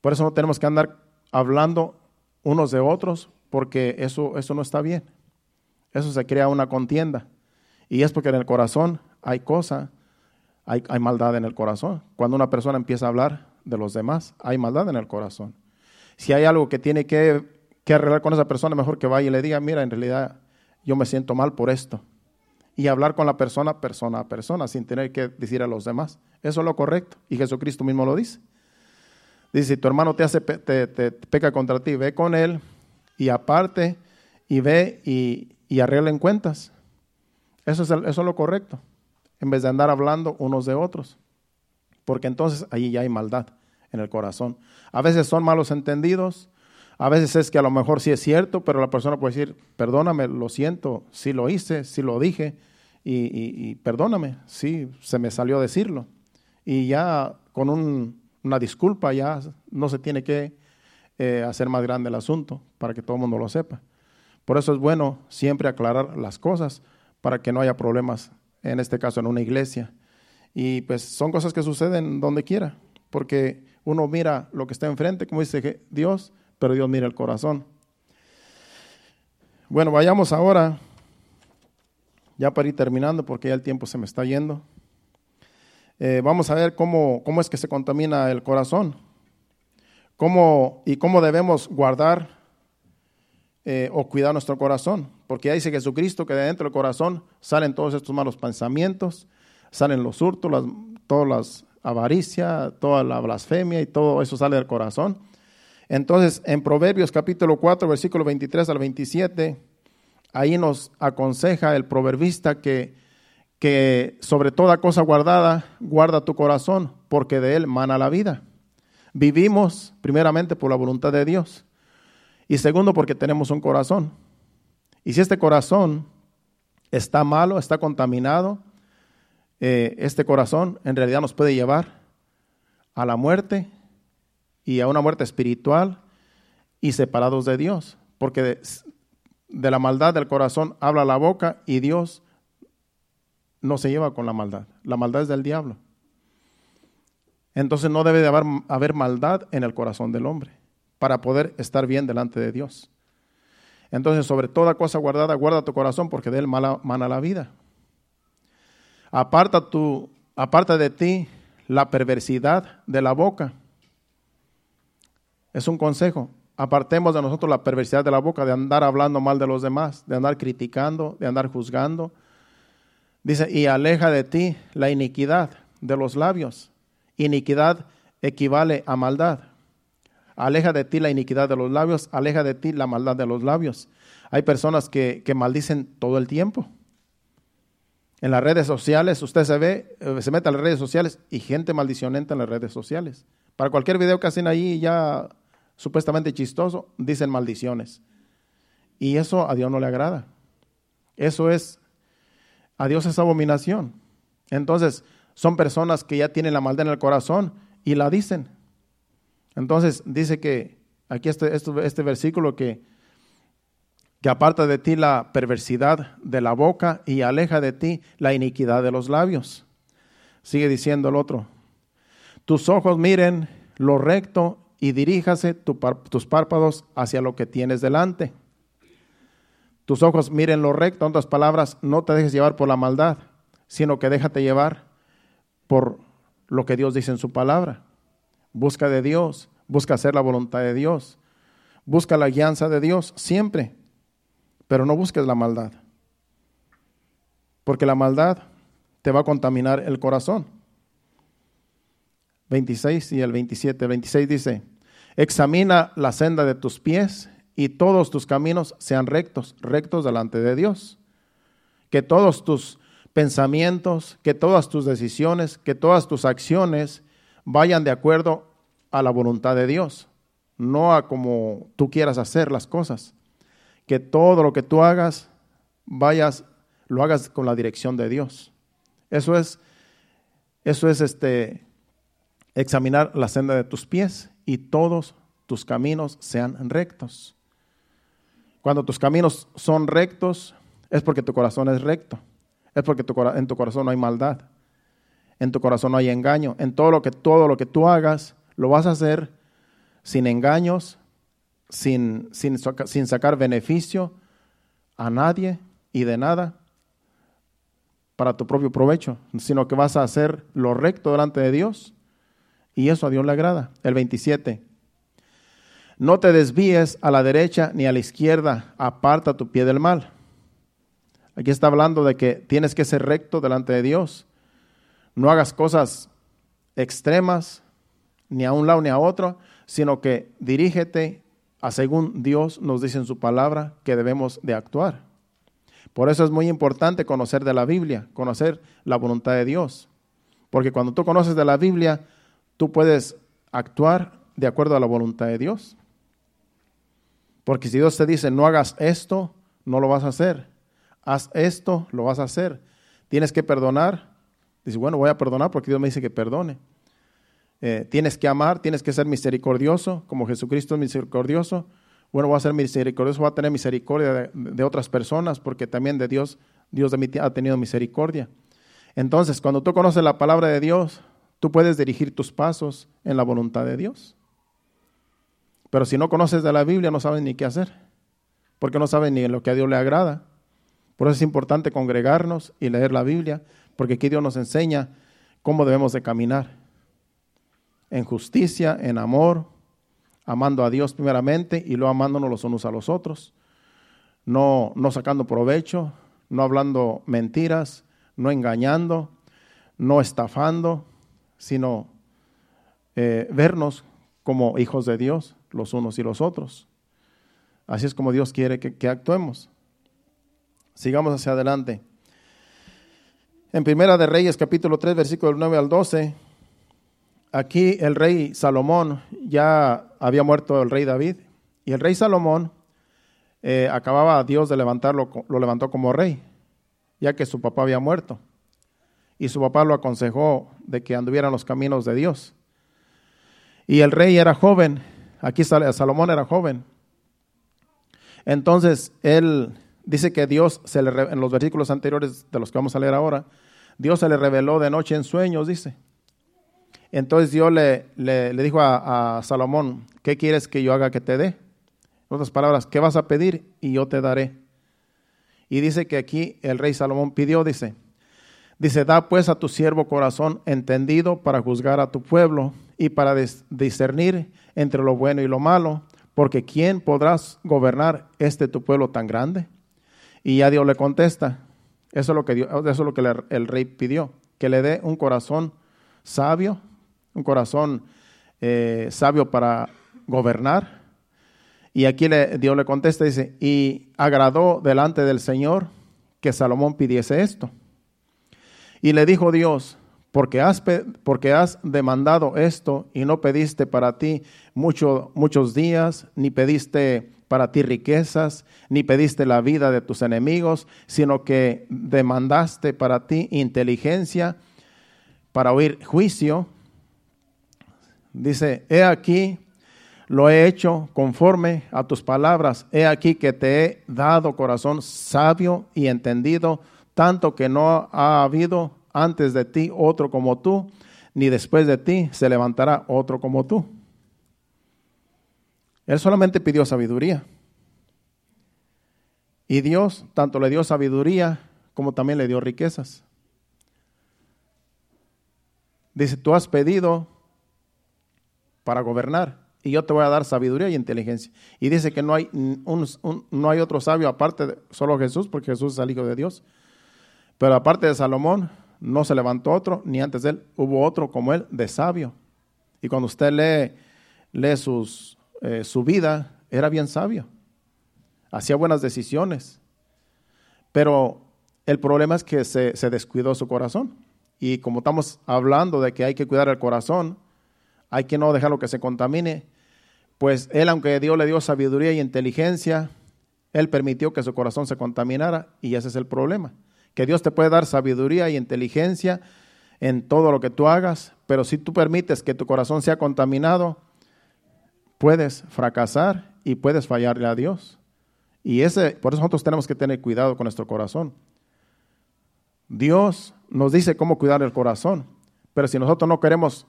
Por eso no tenemos que andar hablando unos de otros, porque eso, eso no está bien. Eso se crea una contienda. Y es porque en el corazón hay cosas hay, maldad en el corazón. Cuando una persona empieza a hablar de los demás, hay maldad en el corazón. Si hay algo que tiene que, que arreglar con esa persona, mejor que vaya y le diga, mira, en realidad yo me siento mal por esto. Y hablar con la persona persona a persona, sin tener que decir a los demás. Eso es lo correcto. Y Jesucristo mismo lo dice. Dice, si tu hermano te hace te, peca contra ti, ve con él y aparte y ve y, y arreglen cuentas. Eso es, eso es lo correcto en vez de andar hablando unos de otros, porque entonces allí ya hay maldad en el corazón. A veces son malos entendidos, a veces es que a lo mejor sí es cierto, pero la persona puede decir, perdóname, lo siento, sí lo hice, sí lo dije, y, perdóname, sí, se me salió decirlo. Y ya con una disculpa ya no se tiene que eh, hacer más grande el asunto para que todo el mundo lo sepa. Por eso es bueno siempre aclarar las cosas para que no haya problemas en este caso en una iglesia. Y pues son cosas que suceden donde quiera, porque uno mira lo que está enfrente, como dice Dios, pero Dios mira el corazón. Bueno, vayamos ahora, ya para ir terminando, porque ya el tiempo se me está yendo. Eh, vamos a ver cómo, cómo es que se contamina el corazón, cómo y cómo debemos guardar eh, o cuidar nuestro corazón. Porque ya dice Jesucristo que de dentro del corazón salen todos estos malos pensamientos, salen los hurtos, las, todas las avaricia, toda la blasfemia y todo eso sale del corazón. Entonces, en Proverbios capítulo 4, versículo 23 al 27, ahí nos aconseja el proverbista que, sobre toda cosa guardada, guarda tu corazón, porque de él mana la vida. Vivimos primeramente por la voluntad de Dios. Y segundo, porque tenemos un corazón. Y si este corazón está malo, está contaminado, eh, este corazón en realidad nos puede llevar a la muerte y a una muerte espiritual y separados de Dios, porque de la maldad del corazón habla la boca y Dios no se lleva con la maldad. La maldad es del diablo. Entonces no debe de haber, haber, maldad en el corazón del hombre para poder estar bien delante de Dios. Entonces, sobre toda cosa guardada, guarda tu corazón porque de él mana la vida. Aparta, tu, aparta de ti la perversidad de la boca. Es un consejo. Apartemos de nosotros la perversidad de la boca, de andar hablando mal de los demás, de andar criticando, de andar juzgando. Dice, y aleja de ti la iniquidad de los labios. Iniquidad equivale a maldad. Aleja de ti la iniquidad de los labios, aleja de ti la maldad de los labios. Hay personas que, que maldicen todo el tiempo. En las redes sociales, usted se ve, eh, se mete a las redes sociales y gente maldicionenta en las redes sociales. Para cualquier video que hacen ahí ya supuestamente chistoso, dicen maldiciones. Y eso a Dios no le agrada. Eso es, a Dios es abominación. Entonces, son personas que ya tienen la maldad en el corazón y la dicen. Entonces, dice que, aquí este, este, versículo que, que aparta de ti la perversidad de la boca y aleja de ti la iniquidad de los labios. Sigue diciendo el otro, tus ojos miren lo recto y diríjase tus párpados hacia lo que tienes delante. Tus ojos miren lo recto, en otras palabras, no te dejes llevar por la maldad, sino que déjate llevar por lo que Dios dice en su palabra. Busca de Dios, busca hacer la voluntad de Dios, busca la guianza de Dios siempre, pero no busques la maldad, porque la maldad te va a contaminar el corazón. 26 y el 27. 26 dice, examina la senda de tus pies y todos tus caminos sean rectos, rectos delante de Dios. Que todos tus pensamientos, que todas tus decisiones, que todas tus acciones vayan de acuerdo a la voluntad de Dios, no a como tú quieras hacer las cosas. Que todo lo que tú hagas, vayas, lo hagas con la dirección de Dios. Eso es, eso es este, examinar la senda de tus pies y todos tus caminos sean rectos. Cuando tus caminos son rectos, es porque tu corazón es recto. Es porque en tu corazón no hay maldad. En tu corazón no hay engaño. En todo lo que, todo lo que tú hagas, lo vas a hacer sin engaños, sin, sin, sin sacar beneficio a nadie y de nada para tu propio provecho, sino que vas a hacer lo recto delante de Dios y eso a Dios le agrada. El 27. No te desvíes a la derecha ni a la izquierda, aparta tu pie del mal. Aquí está hablando de que tienes que ser recto delante de Dios. No hagas cosas extremas, ni a un lado ni a otro, sino que dirígete a según Dios nos dice en su palabra que debemos de actuar. Por eso es muy importante conocer de la Biblia, conocer la voluntad de Dios. Porque cuando tú conoces de la Biblia, tú puedes actuar de acuerdo a la voluntad de Dios. Porque si Dios te dice, no hagas esto, no lo vas a hacer. Haz esto, lo vas a hacer. Tienes que perdonar. Dice, bueno, voy a perdonar porque Dios me dice que perdone. Eh, tienes que amar, tienes que ser misericordioso, como Jesucristo es misericordioso. Bueno, voy a ser misericordioso, voy a tener misericordia de, otras personas, porque también de Dios, Dios de ha tenido misericordia. Entonces, cuando tú conoces la palabra de Dios, tú puedes dirigir tus pasos en la voluntad de Dios. Pero si no conoces de la Biblia, no sabes ni qué hacer, porque no sabes ni en lo que a Dios le agrada. Por eso es importante congregarnos y leer la Biblia, porque aquí Dios nos enseña cómo debemos de caminar. En justicia, en amor, amando a Dios primeramente y luego amándonos los unos a los otros. No, no sacando provecho, no hablando mentiras, no engañando, no estafando, sino eh, vernos como hijos de Dios, los unos y los otros. Así es como Dios quiere que, actuemos. Sigamos hacia adelante. En Primera de Reyes, capítulo 3, versículo 9 al 12, aquí el rey Salomón, ya había muerto el rey David, y el rey Salomón eh, acababa a Dios de levantarlo, lo levantó como rey. ya que su papá había muerto. Y su papá lo aconsejó de que anduviera en los caminos de Dios. Y el rey era joven, aquí Salomón era joven. Entonces él dice que Dios, se le, en los versículos anteriores de los que vamos a leer ahora, Dios se le reveló de noche en sueños, dice. Entonces Dios le, le, dijo a, a, Salomón, ¿qué quieres que yo haga que te dé? En otras palabras, ¿qué vas a pedir? Y yo te daré. Y dice que aquí el rey Salomón pidió, dice, dice, da pues a tu siervo corazón entendido para juzgar a tu pueblo y para discernir entre lo bueno y lo malo, porque ¿quién podrás gobernar este tu pueblo tan grande? Y ya Dios le contesta, eso es lo que, el rey pidió, que le dé un corazón sabio, un corazón eh, sabio para gobernar. Y aquí le, Dios le contesta, dice, y agradó delante del Señor que Salomón pidiese esto. Y le dijo Dios, porque has, porque has demandado esto y no pediste para ti mucho, muchos días, ni pediste para ti riquezas, ni pediste la vida de tus enemigos, sino que demandaste para ti inteligencia para oír juicio. Dice, he aquí, lo he hecho conforme a tus palabras. He aquí que te he dado corazón sabio y entendido, tanto que no ha habido antes de ti otro como tú, ni después de ti se levantará otro como tú. Él solamente pidió sabiduría. Y Dios tanto le dio sabiduría como también le dio riquezas. Dice, tú has pedido para gobernar y yo te voy a dar sabiduría y inteligencia. Y dice que no hay, no hay otro sabio aparte de solo Jesús, porque Jesús es el Hijo de Dios. Pero aparte de Salomón, no se levantó otro, ni antes de él hubo otro como él de sabio. Y cuando usted lee, sus, eh, su vida, era bien sabio. Hacía buenas decisiones. Pero el problema es que se, se descuidó su corazón. Y como estamos hablando de que hay que cuidar el corazón, hay que no dejarlo que se contamine, pues él, aunque Dios le dio sabiduría y inteligencia, él permitió que su corazón se contaminara y ese es el problema que Dios te puede dar sabiduría y inteligencia en todo lo que tú hagas, pero si tú permites que tu corazón sea contaminado, puedes fracasar y puedes fallarle a Dios. Y ese, por eso nosotros tenemos que tener cuidado con nuestro corazón. Dios nos dice cómo cuidar el corazón, pero si nosotros no queremos,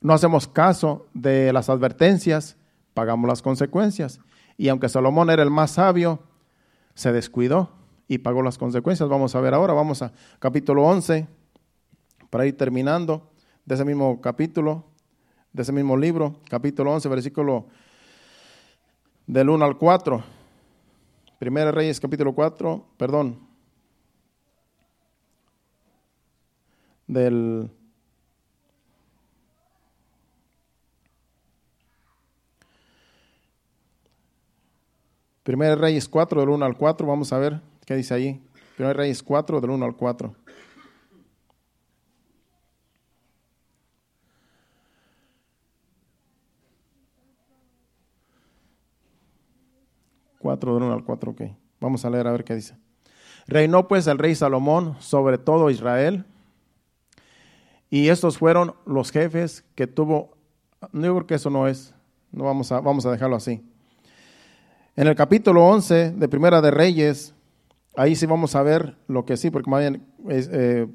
no hacemos caso de las advertencias, pagamos las consecuencias. Y aunque Salomón era el más sabio, se descuidó y pagó las consecuencias. Vamos a ver ahora, vamos a capítulo 11, para ir terminando de ese mismo capítulo, de ese mismo libro, capítulo 11, versículo del 1 al 4. Primera Reyes, capítulo 4, perdón, del Primera Reyes 4, del 1 al 4, vamos a ver ¿Qué dice ahí? Primero Reyes 4, del 1 al 4. 4 del 1 al 4, ok. Vamos a leer a ver qué dice. Reinó pues el rey Salomón sobre todo Israel, y estos fueron los jefes que tuvo. No digo que eso no es, no vamos a, vamos a dejarlo así. En el capítulo 11 de Primera de Reyes, Ahí sí vamos a ver lo que sí, porque más bien eh,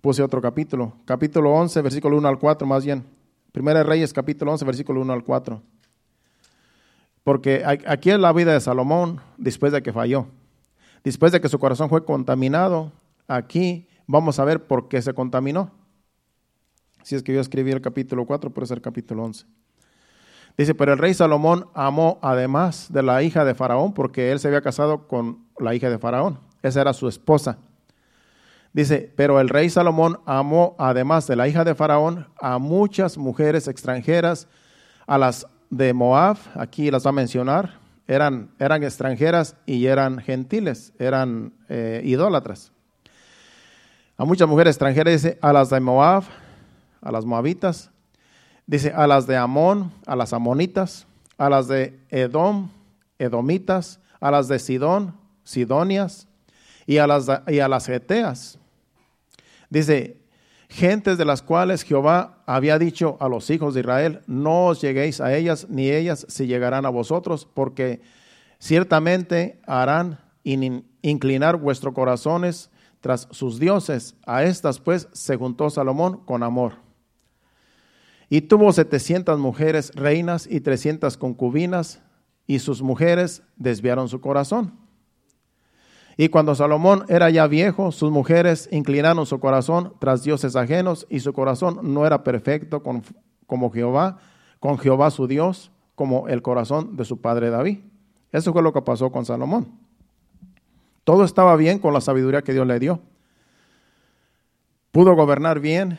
puse otro capítulo. Capítulo 11, versículo 1 al 4, más bien. Primera de Reyes, capítulo 11, versículo 1 al 4. Porque aquí es la vida de Salomón después de que falló. Después de que su corazón fue contaminado, aquí vamos a ver por qué se contaminó. Si es que yo escribí el capítulo 4, puede ser capítulo 11. Dice, pero el rey Salomón amó además de la hija de Faraón, porque él se había casado con la hija de Faraón. Esa era su esposa. Dice, pero el rey Salomón amó además de la hija de Faraón a muchas mujeres extranjeras, a las de Moab, aquí las va a mencionar, eran, eran extranjeras y eran gentiles, eran eh, idólatras. A muchas mujeres extranjeras, dice, a las de Moab, a las moabitas, Dice, a las de Amón, a las amonitas, a las de Edom, edomitas, a las de Sidón, sidonias, y a las, y a las geteas. Dice, gentes de las cuales Jehová había dicho a los hijos de Israel, no os lleguéis a ellas, ni ellas se llegarán a vosotros, porque ciertamente harán inclinar vuestros corazones tras sus dioses. A estas pues se juntó Salomón con amor. Y tuvo setecientas mujeres reinas y trescientas concubinas, y sus mujeres desviaron su corazón. Y cuando Salomón era ya viejo, sus mujeres inclinaron su corazón tras dioses ajenos, y su corazón no era perfecto con, como Jehová, con Jehová su Dios, como el corazón de su padre David. Eso fue lo que pasó con Salomón. Todo estaba bien con la sabiduría que Dios le dio. Pudo gobernar bien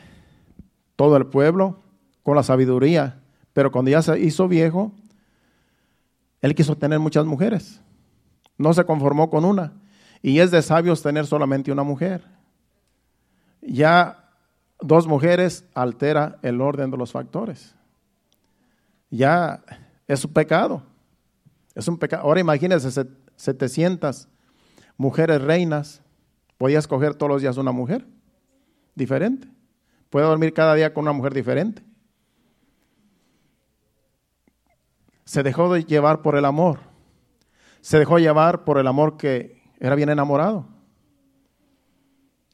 todo el pueblo con la sabiduría, pero cuando ya se hizo viejo, él quiso tener muchas mujeres. No se conformó con una. Y es de sabios tener solamente una mujer. Ya dos mujeres altera el orden de los factores. Ya es un pecado. Es un pecado. Ahora imagínense 700 mujeres reinas. Podía escoger todos los días una mujer diferente. Puede dormir cada día con una mujer diferente. Se dejó de llevar por el amor. Se dejó llevar por el amor que era bien enamorado.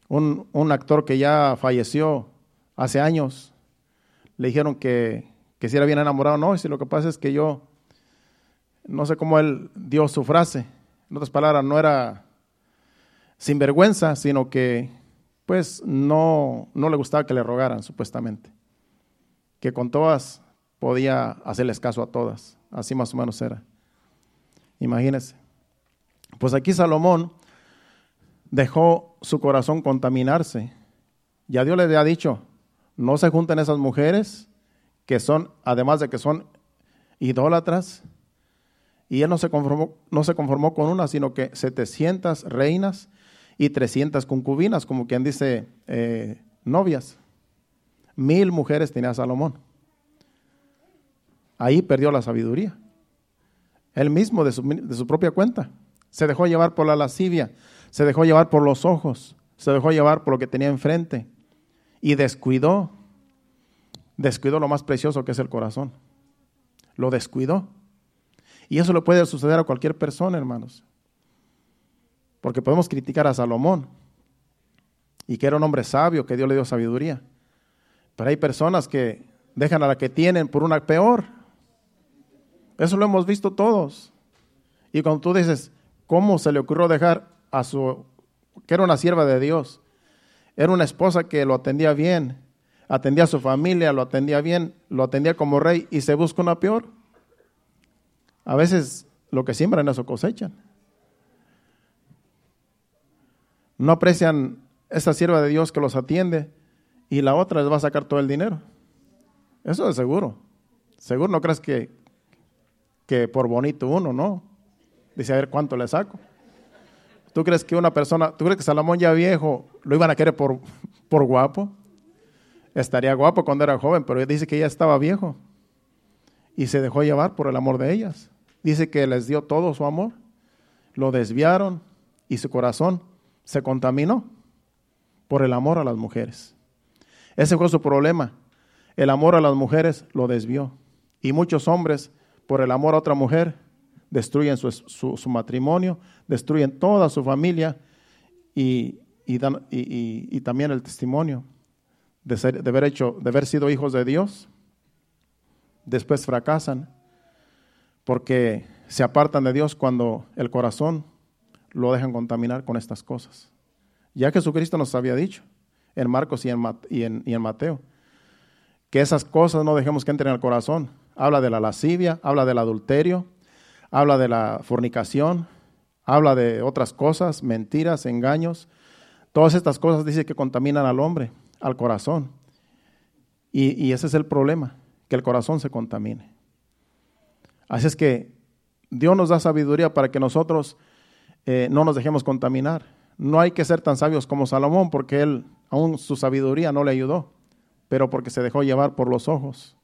Un, un actor que ya falleció hace años, le dijeron que, que si era bien enamorado. No, y si lo que pasa es que yo, no sé cómo él dio su frase. En otras palabras, no era sin vergüenza, sino que pues no, no le gustaba que le rogaran, supuestamente. Que con todas podía hacerles caso a todas. Así más o menos era. Imagínense. Pues aquí Salomón dejó su corazón contaminarse. Ya Dios le había dicho, no se junten esas mujeres que son, además de que son idólatras, y él no se conformó, no se conformó con una, sino que 700 reinas y 300 concubinas, como quien dice eh, novias. Mil mujeres tenía Salomón. Ahí perdió la sabiduría. Él mismo de su, de su propia cuenta. Se dejó llevar por la lascivia, se dejó llevar por los ojos, se dejó llevar por lo que tenía enfrente y descuidó, descuidó lo más precioso que es el corazón. Lo descuidó. Y eso le puede suceder a cualquier persona, hermanos. Porque podemos criticar a Salomón y que era un hombre sabio, que Dios le dio sabiduría. Pero hay personas que dejan a la que tienen por una peor. Eso lo hemos visto todos. Y cuando tú dices, ¿cómo se le ocurrió dejar a su, que era una sierva de Dios? Era una esposa que lo atendía bien, atendía a su familia, lo atendía bien, lo atendía como rey y se busca una peor. A veces lo que siembran eso cosechan. no aprecian esa sierva de Dios que los atiende y la otra les va a sacar todo el dinero. Eso es seguro. Seguro no crees que, que por bonito uno, no. Dice, a ver cuánto le saco. ¿Tú crees que una persona, tú crees que Salomón ya viejo lo iban a querer por, por guapo? Estaría guapo cuando era joven, pero dice que ya estaba viejo y se dejó llevar por el amor de ellas. Dice que les dio todo su amor, lo desviaron y su corazón se contaminó por el amor a las mujeres. Ese fue su problema. El amor a las mujeres lo desvió. Y muchos hombres, por el amor a otra mujer, destruyen su, matrimonio, destruyen toda su familia y, y, también el testimonio de, ser, de, haber hecho, de haber sido hijos de Dios. Después fracasan porque se apartan de Dios cuando el corazón lo dejan contaminar con estas cosas. Ya Jesucristo nos había dicho en Marcos y en, y en, Mateo, que esas cosas no dejemos que entren al corazón. Habla de la lascivia, habla del adulterio, habla de la fornicación, habla de otras cosas, mentiras, engaños. Todas estas cosas dice que contaminan al hombre, al corazón. Y, y, ese es el problema, que el corazón se contamine. Así es que Dios nos da sabiduría para que nosotros eh, no nos dejemos contaminar. No hay que ser tan sabios como Salomón porque él, aún su sabiduría no le ayudó, pero porque se dejó llevar por los ojos.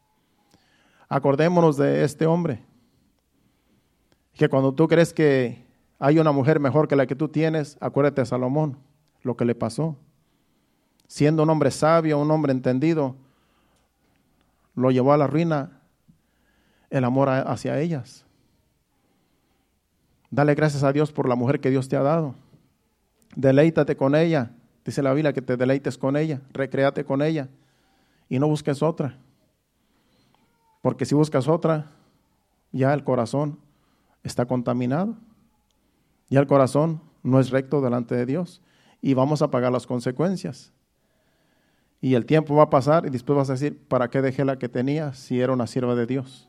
Acordémonos de este hombre, que cuando tú crees que hay una mujer mejor que la que tú tienes, acuérdate de Salomón, lo que le pasó. Siendo un hombre sabio, un hombre entendido, lo llevó a la ruina el amor hacia ellas. Dale gracias a Dios por la mujer que Dios te ha dado. Deleítate con ella. Dice la Biblia que te deleites con ella, recréate con ella y no busques otra. Porque si buscas otra, ya el corazón está contaminado. Ya el corazón no es recto delante de Dios y vamos a pagar las consecuencias. Y el tiempo va a pasar y después vas a decir, ¿para qué dejé la que tenía si era una sierva de Dios?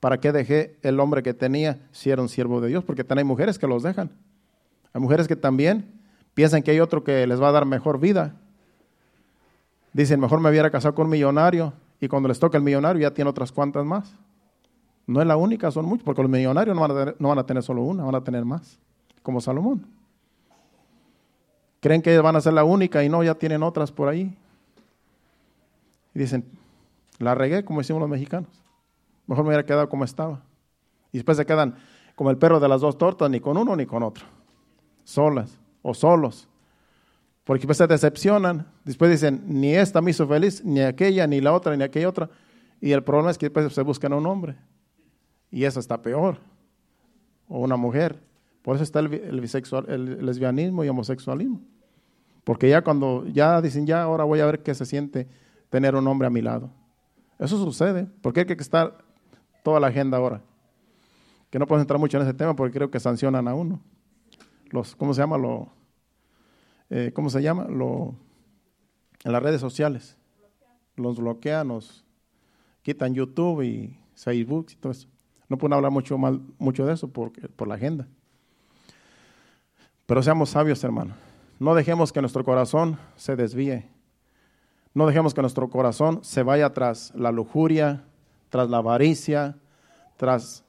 ¿Para qué dejé el hombre que tenía si era un siervo de Dios? Porque también hay mujeres que los dejan. Hay mujeres que también piensan que hay otro que les va a dar mejor vida. Dicen, mejor me hubiera casado con un millonario y cuando les toca el millonario ya tiene otras cuantas más. No es la única, son muchos, porque los millonarios no van, a tener, no van a tener solo una, van a tener más, como Salomón. Creen que van a ser la única y no, ya tienen otras por ahí. Y dicen, la regué como decimos los mexicanos. Mejor me hubiera quedado como estaba. Y después se quedan como el perro de las dos tortas, ni con uno ni con otro. Solas o solos. Porque después se decepcionan. Después dicen, ni esta me hizo feliz, ni aquella, ni la otra, ni aquella otra. Y el problema es que después se buscan un hombre. Y eso está peor. O una mujer. Por eso está el, bisexual, el lesbianismo y homosexualismo. Porque ya cuando ya dicen, ya ahora voy a ver qué se siente tener un hombre a mi lado. Eso sucede, porque hay que estar toda la agenda ahora. Que no puedo entrar mucho en ese tema porque creo que sancionan a uno. Los, ¿Cómo se llama? Lo, eh, ¿Cómo se llama? Lo, en las redes sociales. Los bloquean, nos quitan YouTube y Facebook y todo eso. No pueden hablar mucho, mucho de eso por, por la agenda. Pero seamos sabios, hermano. No dejemos que nuestro corazón se desvíe no dejemos que nuestro corazón se vaya tras la lujuria, tras la avaricia, tras,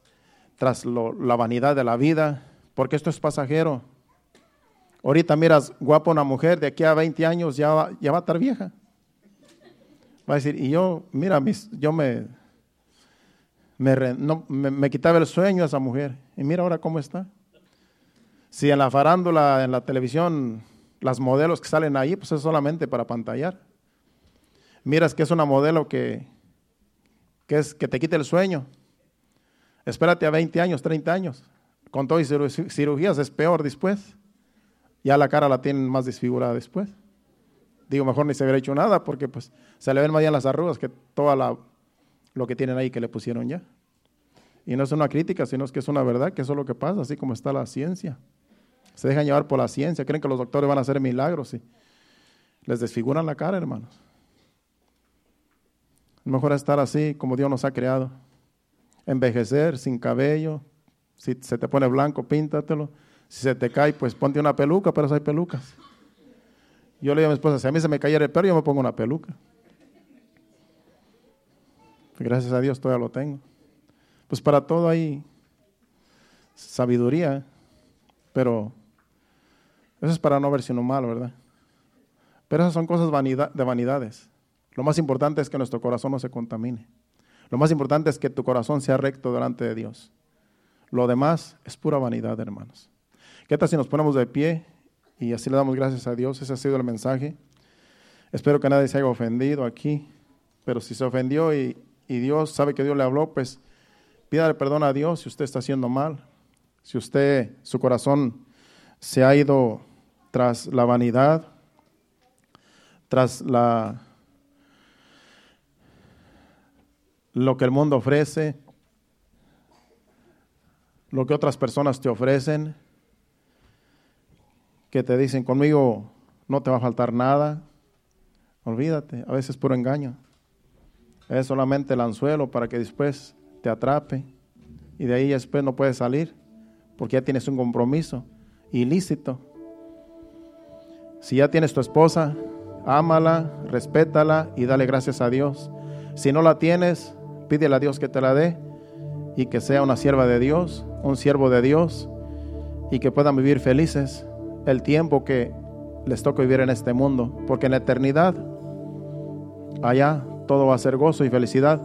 tras la vanidad de la vida, porque esto es pasajero. Ahorita miras guapa una mujer, de aquí a 20 años ya va, ya va a estar vieja. Va a decir, y yo, mira, mis, yo me, me, me, quitaba el sueño a esa mujer. Y mira ahora cómo está. Si en la farándula, en la televisión, las modelos que salen ahí, pues es solamente para pantallar miras que es una modelo que, que, es, que te quite el sueño. Espérate a 20 años, 30 años. Con todo y cirugías es peor después. Ya la cara la tienen más desfigurada después. Digo, mejor ni se hubiera hecho nada porque pues se le ven más bien las arrugas que toda la, lo que tienen ahí que le pusieron ya. Y no es una crítica, sino es que es una verdad, que eso es lo que pasa, así como está la ciencia. Se dejan llevar por la ciencia, creen que los doctores van a hacer milagros y les desfiguran la cara, hermanos. Mejor estar así como Dios nos ha creado. Envejecer sin cabello. Si se te pone blanco, píntatelo. Si se te cae, pues ponte una peluca, pero hay pelucas. Yo le digo a mi esposa, si a mí se me cayera el pelo, yo me pongo una peluca. Gracias a Dios todavía lo tengo. Pues para todo hay sabiduría, pero eso es para no ver sino malo, ¿verdad? Pero esas son cosas de vanidades. Lo más importante es que nuestro corazón no se contamine. Lo más importante es que tu corazón sea recto delante de Dios. Lo demás es pura vanidad, hermanos. ¿Qué tal si nos ponemos de pie y así le damos gracias a Dios? Ese ha sido el mensaje. Espero que nadie se haya ofendido aquí, pero si se ofendió y, Dios sabe que Dios le habló, pues pídale perdón a Dios si usted está haciendo mal, si usted, su corazón se ha ido tras la vanidad, tras la lo que el mundo ofrece, lo que otras personas te ofrecen, que te dicen conmigo no te va a faltar nada. Olvídate, a veces es puro engaño. Es solamente el anzuelo para que después te atrape y de ahí después no puedes salir porque ya tienes un compromiso ilícito. Si ya tienes tu esposa, ámala, respétala y dale gracias a Dios. Si no la tienes, pídele a Dios que te la dé y que sea una sierva de Dios, un siervo de Dios y que puedan vivir felices el tiempo que les toca vivir en este mundo, porque en la eternidad, allá todo va a ser gozo y felicidad.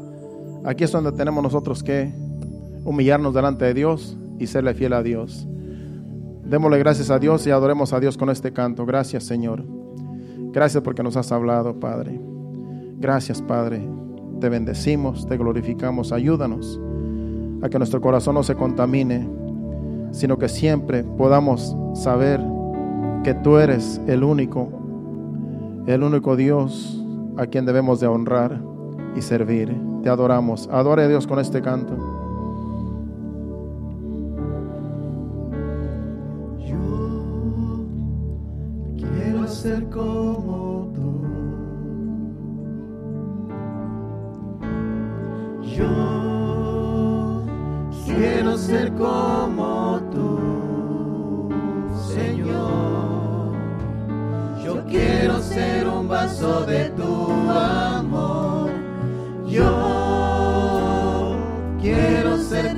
Aquí es donde tenemos nosotros que humillarnos delante de Dios y serle fiel a Dios. Démosle gracias a Dios y adoremos a Dios con este canto. Gracias, Señor. Gracias porque nos has hablado, Padre. Gracias, Padre. Te bendecimos, te glorificamos. Ayúdanos a que nuestro corazón no se contamine, sino que siempre podamos saber que tú eres el único, el único Dios a quien debemos de honrar y servir. Te adoramos. Adore a Dios con este canto. ser como tú. Yo quiero ser como tú, de tu amor. Yo quiero ser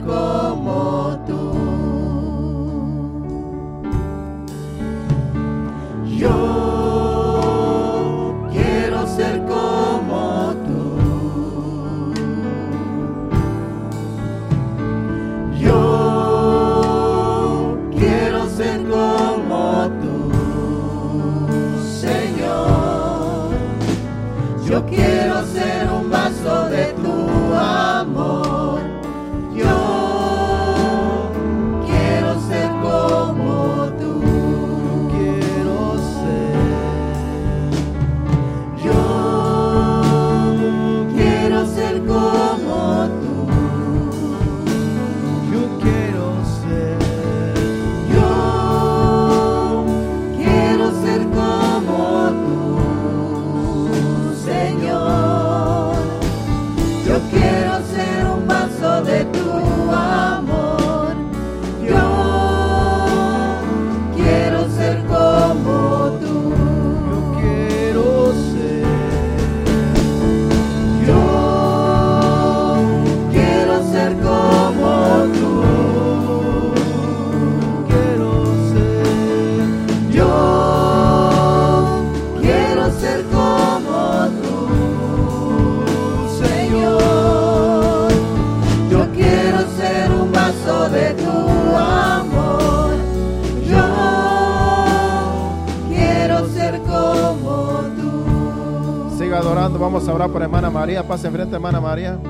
Vamos a orar por hermana María. Pase enfrente, hermana María.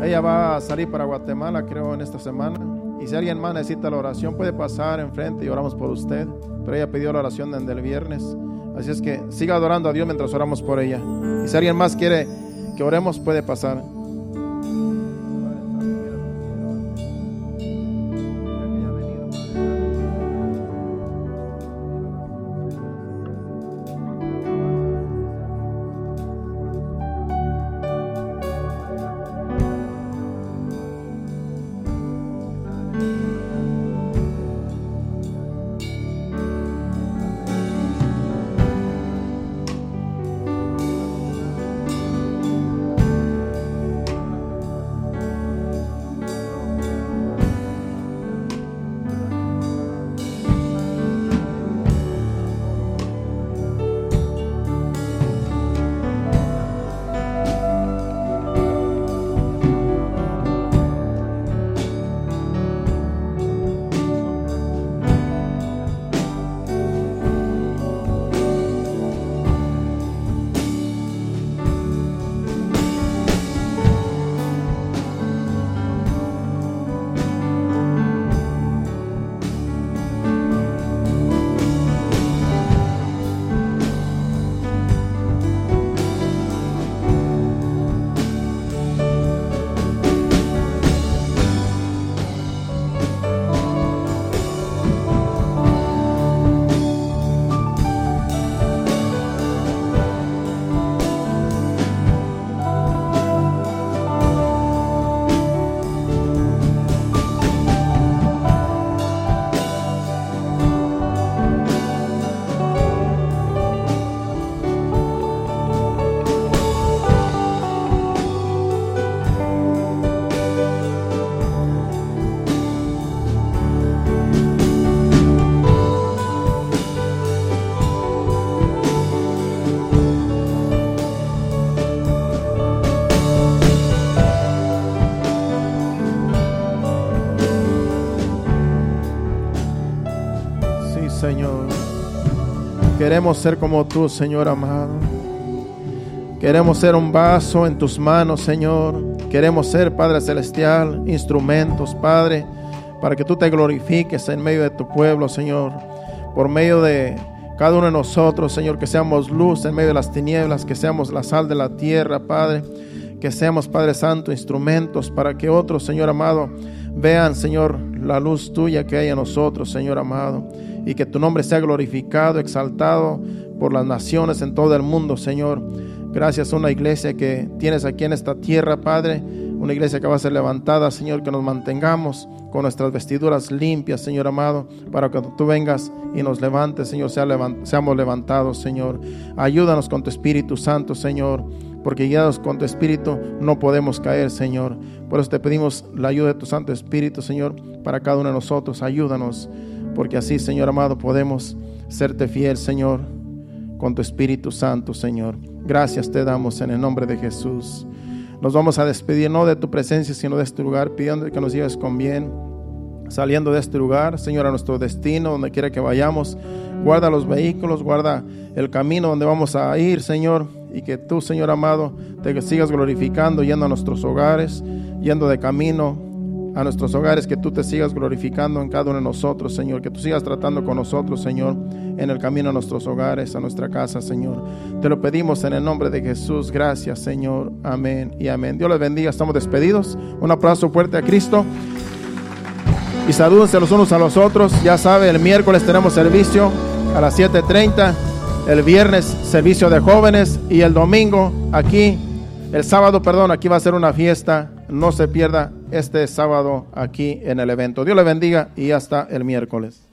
Ella va a salir para Guatemala, creo, en esta semana. Y si alguien más necesita la oración, puede pasar enfrente y oramos por usted. Pero ella pidió la oración desde el viernes. Así es que siga adorando a Dios mientras oramos por ella. Y si alguien más quiere que oremos, puede pasar. Señor. Queremos ser como tú, Señor amado. Queremos ser un vaso en tus manos, Señor. Queremos ser, Padre Celestial, instrumentos, Padre, para que tú te glorifiques en medio de tu pueblo, Señor. Por medio de cada uno de nosotros, Señor, que seamos luz en medio de las tinieblas, que seamos la sal de la tierra, Padre. Que seamos, Padre Santo, instrumentos para que otros, Señor amado, vean, Señor, la luz tuya que hay en nosotros, Señor amado. Y que tu nombre sea glorificado, exaltado por las naciones en todo el mundo, Señor. Gracias a una iglesia que tienes aquí en esta tierra, Padre. Una iglesia que va a ser levantada, Señor, que nos mantengamos con nuestras vestiduras limpias, Señor amado, para que tú vengas y nos levantes, Señor, seamos levantados, Señor. Ayúdanos con tu Espíritu Santo, Señor, porque guiados con tu Espíritu no podemos caer, Señor. Por eso te pedimos la ayuda de tu Santo Espíritu, Señor, para cada uno de nosotros. Ayúdanos, porque así, Señor amado, podemos serte fiel, Señor, con tu Espíritu Santo, Señor. Gracias te damos en el nombre de Jesús. Nos vamos a despedir no de tu presencia, sino de este lugar, pidiendo que nos lleves con bien, saliendo de este lugar, Señor, a nuestro destino, donde quiera que vayamos. Guarda los vehículos, guarda el camino donde vamos a ir, Señor, y que tú, Señor amado, te sigas glorificando, yendo a nuestros hogares, yendo de camino a nuestros hogares, que tú te sigas glorificando en cada uno de nosotros, Señor, que tú sigas tratando con nosotros, Señor, en el camino a nuestros hogares, a nuestra casa, Señor. Te lo pedimos en el nombre de Jesús. Gracias, Señor. Amén y amén. Dios les bendiga. Estamos despedidos. Un abrazo fuerte a Cristo. Y salúdense los unos a los otros. Ya sabe, el miércoles tenemos servicio a las 7.30. El viernes servicio de jóvenes. Y el domingo aquí, el sábado, perdón, aquí va a ser una fiesta. No se pierda este sábado aquí en el evento. Dios le bendiga y hasta el miércoles.